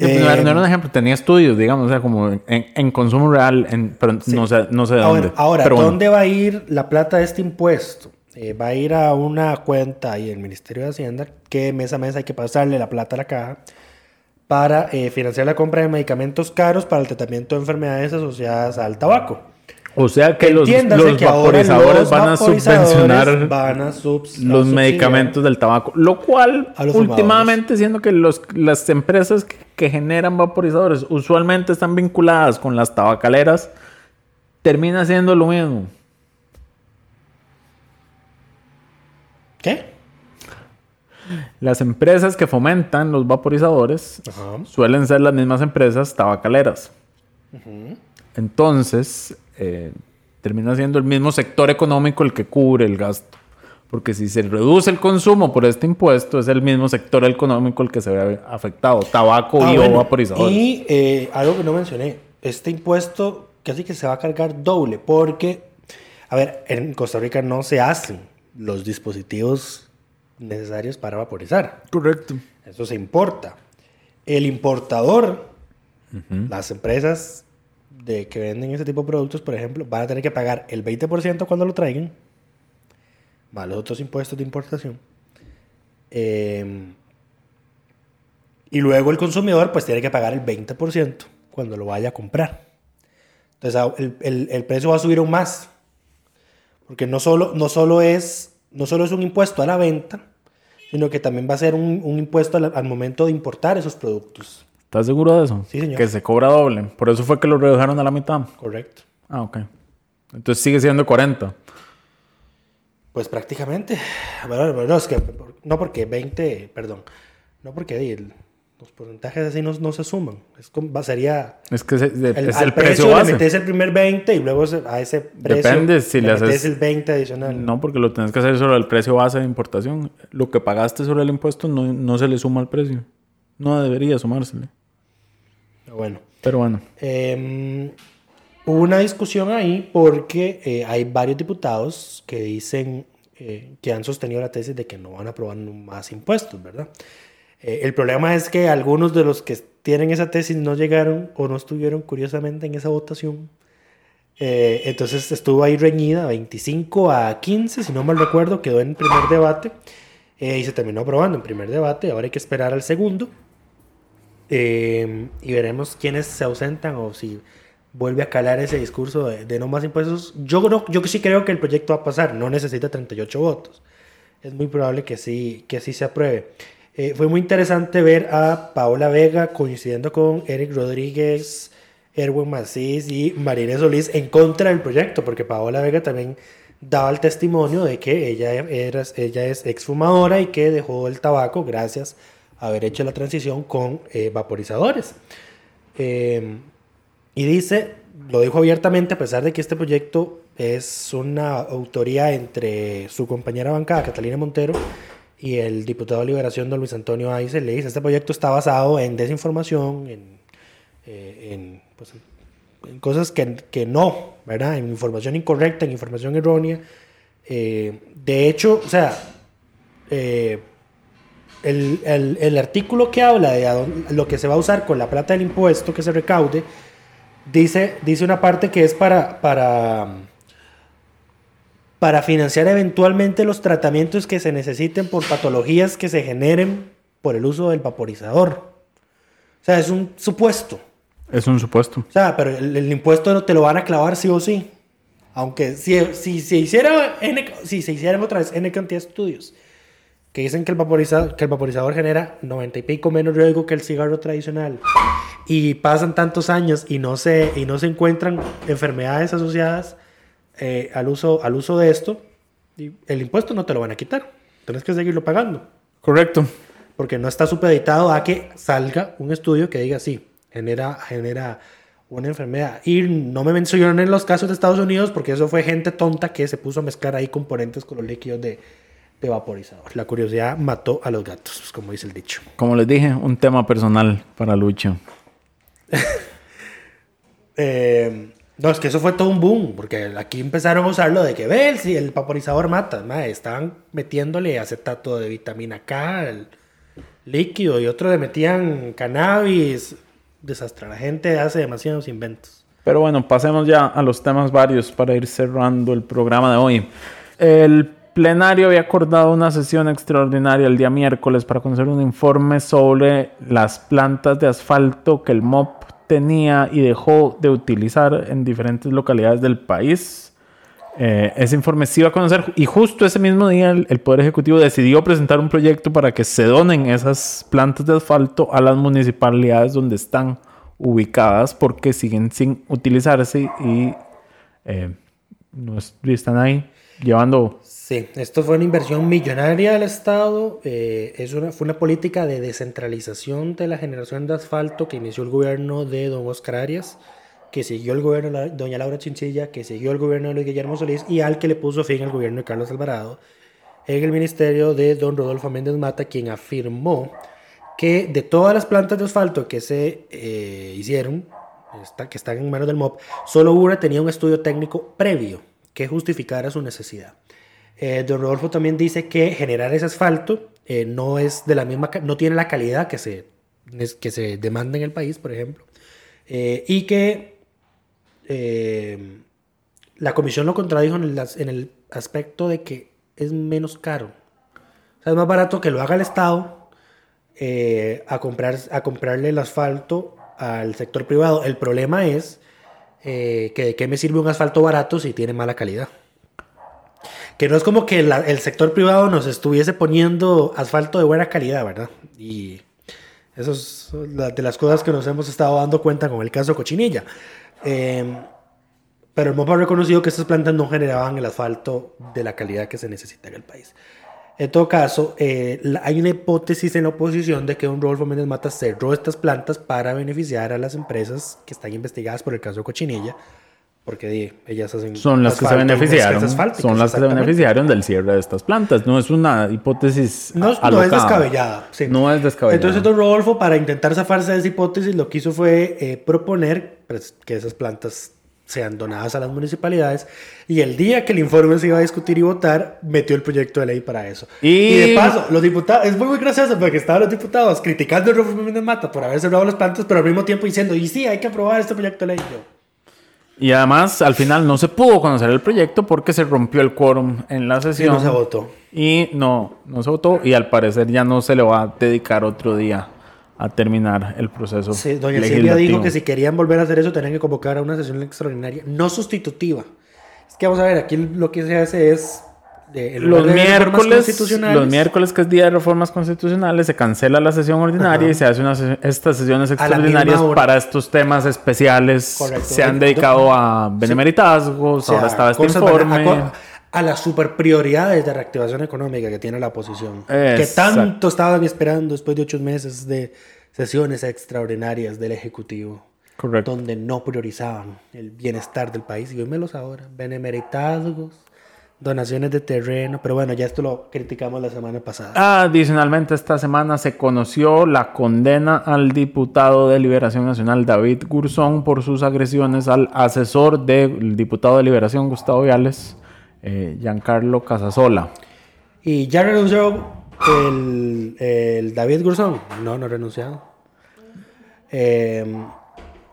era, Eh, no era un ejemplo, tenía estudios, digamos, o sea, como en, en consumo real, en- pero no, sé, no sé Ahora, dónde. ahora, pero bueno. ¿dónde va a ir la plata de este impuesto? Eh, va a ir a una cuenta ahí del Ministerio de Hacienda que mes a mes hay que pasarle la plata a la caja para eh, financiar la compra de medicamentos caros para el tratamiento de enfermedades asociadas al tabaco. O sea que los, los que vaporizadores los van a vaporizadores subvencionar van a subs- a los medicamentos del tabaco, lo cual últimamente siendo que los, las empresas que, que generan vaporizadores usualmente están vinculadas con las tabacaleras, termina siendo lo mismo. ¿Qué? Las empresas que fomentan los vaporizadores Ajá. suelen ser las mismas empresas tabacaleras. Entonces, eh, termina siendo el mismo sector económico el que cubre el gasto. Porque si se reduce el consumo por este impuesto, es el mismo sector económico el que se ve afectado. Tabaco Ah, y o bueno, vaporizadores. Y eh, algo que no mencioné, este impuesto casi que se va a cargar doble porque, a ver, en Costa Rica no se hacen los dispositivos necesarios para vaporizar. Correcto. Eso se importa. El importador, las empresas de que venden ese tipo de productos, por ejemplo, van a tener que pagar el 20% cuando lo traigan, más los otros impuestos de importación. Eh, y luego el consumidor, pues tiene que pagar el 20% cuando lo vaya a comprar. Entonces, el, el- el precio va a subir aún más. Porque no solo, no solo, es, no solo es un impuesto a la venta, sino que también va a ser un, un impuesto al, al momento de importar esos productos. ¿Estás seguro de eso? Sí, señor. Que se cobra doble. Por eso fue que lo redujeron a la mitad. Correcto. Ah, ok. Entonces sigue siendo 40. Pues prácticamente. Bueno, bueno, es que no porque 20, perdón, no porque el- los porcentajes así no, no se suman. Es como, sería Es que se- de- el, es al el precio, le base. metes el primer 20 y luego a ese precio Depende si le haces- metes el 20 adicional. No, porque lo tienes que hacer sobre el precio base de importación. Lo que pagaste sobre el impuesto no, no se le suma al precio. No debería sumársele. Bueno. Pero bueno. Eh, hubo una discusión ahí porque eh, hay varios diputados que dicen eh, que han sostenido la tesis de que no van a aprobar más impuestos, ¿verdad? Eh, el problema es que algunos de los que tienen esa tesis no llegaron o no estuvieron curiosamente en esa votación. Eh, entonces estuvo ahí reñida, 25 a 15, si no mal recuerdo, quedó en primer debate eh, y se terminó aprobando en primer debate. Ahora hay que esperar al segundo. Eh, y veremos quiénes se ausentan o si vuelve a calar ese discurso de, de no más impuestos. Yo, creo, yo sí creo que el proyecto va a pasar, no necesita 38 votos. Es muy probable que sí, que sí se apruebe. Eh, fue muy interesante ver a Paola Vega coincidiendo con Eric Rodríguez, Erwin Macís y Marínez Solís en contra del proyecto, porque Paola Vega también daba el testimonio de que ella, era, ella es exfumadora y que dejó el tabaco gracias a haber hecho la transición con eh, vaporizadores. Eh, y dice, lo dijo abiertamente, a pesar de que este proyecto es una autoría entre su compañera bancada, Catalina Montero, y el diputado de Liberación, don Luis Antonio Aice, le dice, este proyecto está basado en desinformación, en, eh, en, pues, en cosas que, que no, ¿verdad? En información incorrecta, en información errónea. Eh, de hecho, o sea, eh, el, el- el artículo que habla de lo que se va a usar con la plata del impuesto que se recaude, dice, dice una parte que es para, para, para financiar eventualmente los tratamientos que se necesiten por patologías que se generen por el uso del vaporizador. O sea, es un supuesto. Es un supuesto. O sea, pero el, el impuesto te lo van a clavar sí o sí. Aunque si, si se hiciera N, si se hicieran otra vez N cantidad de estudios que dicen que el, vaporizador, que el vaporizador genera 90 y pico menos riesgo que el cigarro tradicional y pasan tantos años y no se, y no se encuentran enfermedades asociadas eh, al, uso, al uso de esto, el impuesto no te lo van a quitar. Tienes que seguirlo pagando. Correcto. Porque no está supeditado a que salga un estudio que diga sí, genera, genera una enfermedad. Y no me mencionen los casos de Estados Unidos porque eso fue gente tonta que se puso a mezclar ahí componentes con los líquidos de, de vaporizador. La curiosidad mató a los gatos, como dice el dicho. Como les dije, un tema personal para Lucho. Eh, no, es que eso fue todo un boom, porque aquí empezaron a usarlo de que, ve, si el vaporizador mata, madre, estaban metiéndole acetato de vitamina K, el líquido, y otro le metían cannabis. Desastre, la gente hace demasiados inventos. Pero bueno, pasemos ya a los temas varios para ir cerrando el programa de hoy. El plenario había acordado una sesión extraordinaria el día miércoles para conocer un informe sobre las plantas de asfalto que el MOP tenía y dejó de utilizar en diferentes localidades del país. Eh, ese informe se iba a conocer y justo ese mismo día el, Poder Ejecutivo decidió presentar un proyecto para que se donen esas plantas de asfalto a las municipalidades donde están ubicadas porque siguen sin utilizarse y eh, no están ahí llevando... Sí, esto fue una inversión millonaria del Estado, eh, es una, fue una política de descentralización de la generación de asfalto que inició el gobierno de don Oscar Arias, que siguió el gobierno de doña Laura Chinchilla, que siguió el gobierno de Luis Guillermo Solís y al que le puso fin el gobierno de Carlos Alvarado en el ministerio de don Rodolfo Méndez Mata, quien afirmó que de todas las plantas de asfalto que se eh, hicieron, está, que están en manos del MOP, solo una tenía un estudio técnico previo que justificara su necesidad. Eh, don Rodolfo también dice que generar ese asfalto eh, no es de la misma, no tiene la calidad que se, que se demanda en el país, por ejemplo, eh, y que la comisión lo contradijo en el, en el, aspecto de que es menos caro. O sea, es más barato que lo haga el Estado a, comprar, a comprarle el asfalto al sector privado. El problema es que de qué me sirve un asfalto barato si tiene mala calidad. Que no es como que la, el sector privado nos estuviese poniendo asfalto de buena calidad, ¿verdad? Y eso es de las cosas que nos hemos estado dando cuenta con el caso Cochinilla. Eh, pero el MOP ha reconocido que estas plantas no generaban el asfalto de la calidad que se necesita en el país. En todo caso, eh, la, hay una hipótesis en la oposición de que un Rodolfo Méndez Mata cerró estas plantas para beneficiar a las empresas que están investigadas por el caso Cochinilla, porque ellas hacen son las que se beneficiaron son las que se beneficiaron del cierre de estas plantas. No es una hipótesis no, no es descabellada sí. no es descabellada. Entonces don Rodolfo para intentar zafarse de esa hipótesis lo que hizo fue eh, proponer pues, que esas plantas sean donadas a las municipalidades y el día que el informe se iba a discutir y votar metió el proyecto de ley para eso. Y, y de paso los diputados es muy muy gracioso porque estaban los diputados criticando a Rodolfo Mata por haber cerrado las plantas pero al mismo tiempo diciendo y sí hay que aprobar este proyecto de ley yo y además, al final no se pudo conocer el proyecto porque se rompió el quórum en la sesión. Y no se votó. Y no, no se votó. Y al parecer ya no se le va a dedicar otro día a terminar el proceso. Sí, doña Silvia dijo que si querían volver a hacer eso, tenían que convocar a una sesión extraordinaria, no sustitutiva. Es que vamos a ver, aquí lo que se hace es de, los miércoles, los miércoles que es día de reformas constitucionales, se cancela la sesión ordinaria Ajá. y se hace estas sesiones extraordinarias para estos temas especiales. Correcto. Se han dedicado a benemeritazgos, sí, ahora estaba este informe. A, a, las super prioridades de reactivación económica que tiene la oposición. Exacto. Que tanto estaban esperando después de ocho meses de sesiones extraordinarias del Ejecutivo. Correcto. Donde no priorizaban el bienestar del país. Y los ahora. Benemeritazgos donaciones de terreno, pero bueno, ya esto lo criticamos la semana pasada. Adicionalmente, esta semana se conoció la condena al diputado de Liberación Nacional David Gurzón por sus agresiones al asesor del diputado de Liberación Gustavo Viales, eh, Giancarlo Casasola. ¿Y ya renunció el, el David Gurzón? No, no ha renunciado. Eh,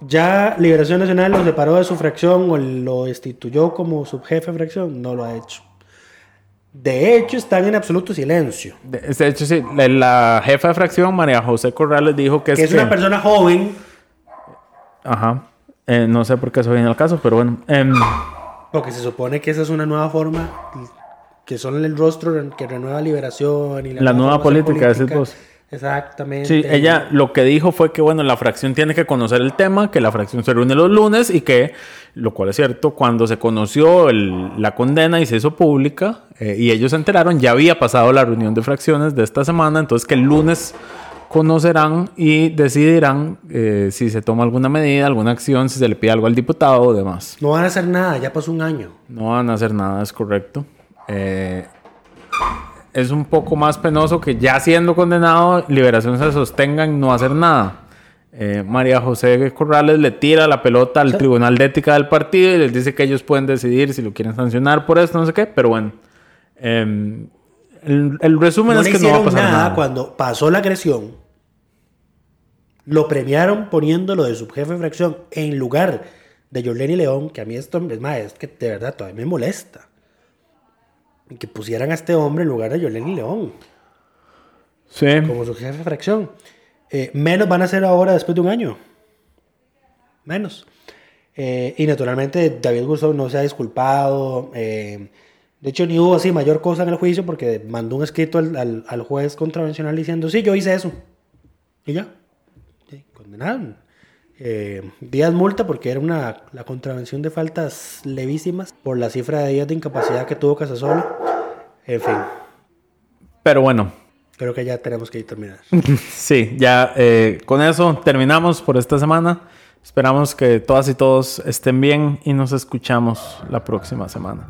¿Ya Liberación Nacional lo separó de su fracción o lo destituyó como subjefe de fracción? No lo ha hecho. De hecho, están en absoluto silencio. De, de hecho, sí, la, la jefa de fracción, María José Corrales, dijo que, Que es una persona joven, Ajá. Eh, no sé por qué eso viene al caso, pero bueno. Em, porque se supone que esa es una nueva forma, que son el rostro que renueva liberación y La nueva formación política, decís vos. Exactamente. sí, ella lo que dijo fue que, bueno, la fracción tiene que conocer el tema, que la fracción se reúne los lunes y que, lo cual es cierto, cuando se conoció el- la condena y se hizo pública eh, y ellos se enteraron, ya había pasado la reunión de fracciones de esta semana, entonces que el lunes conocerán y decidirán eh, si se toma alguna medida, alguna acción, si se le pide algo al diputado o demás. No van a hacer nada, ya pasó un año. No van a hacer nada, es correcto. Eh, es un poco más penoso que ya siendo condenado, Liberación se sostenga en no hacer nada. Eh, María José Corrales le tira la pelota al Tribunal de Ética del partido y les dice que ellos pueden decidir si lo quieren sancionar por esto, no sé qué, pero bueno. eh, el, el resumen No es que no va a hicieron pasar nada, nada. cuando pasó la agresión. Lo premiaron poniéndolo de subjefe de fracción en lugar de Yoleni León, que a mí esto es más, es que de verdad todavía me molesta. Que pusieran a este hombre en lugar de Yoleni León, Sí. como su jefe de fracción. Eh, menos van a ser ahora después de un año. Menos. Eh, y naturalmente David Gustavo no se ha disculpado. eh, de hecho, ni hubo así mayor cosa en el juicio porque mandó un escrito al, al- al juez contravencional diciendo, sí, yo hice eso. Y ya. Sí, condenaron. Eh, días multa porque era una, la contravención de faltas levísimas por la cifra de días de incapacidad que tuvo Casasola. En fin, Pero bueno, creo que ya tenemos que terminar. Sí, ya eh, con eso terminamos por esta semana. Esperamos que todas y todos estén bien y nos escuchamos la próxima semana.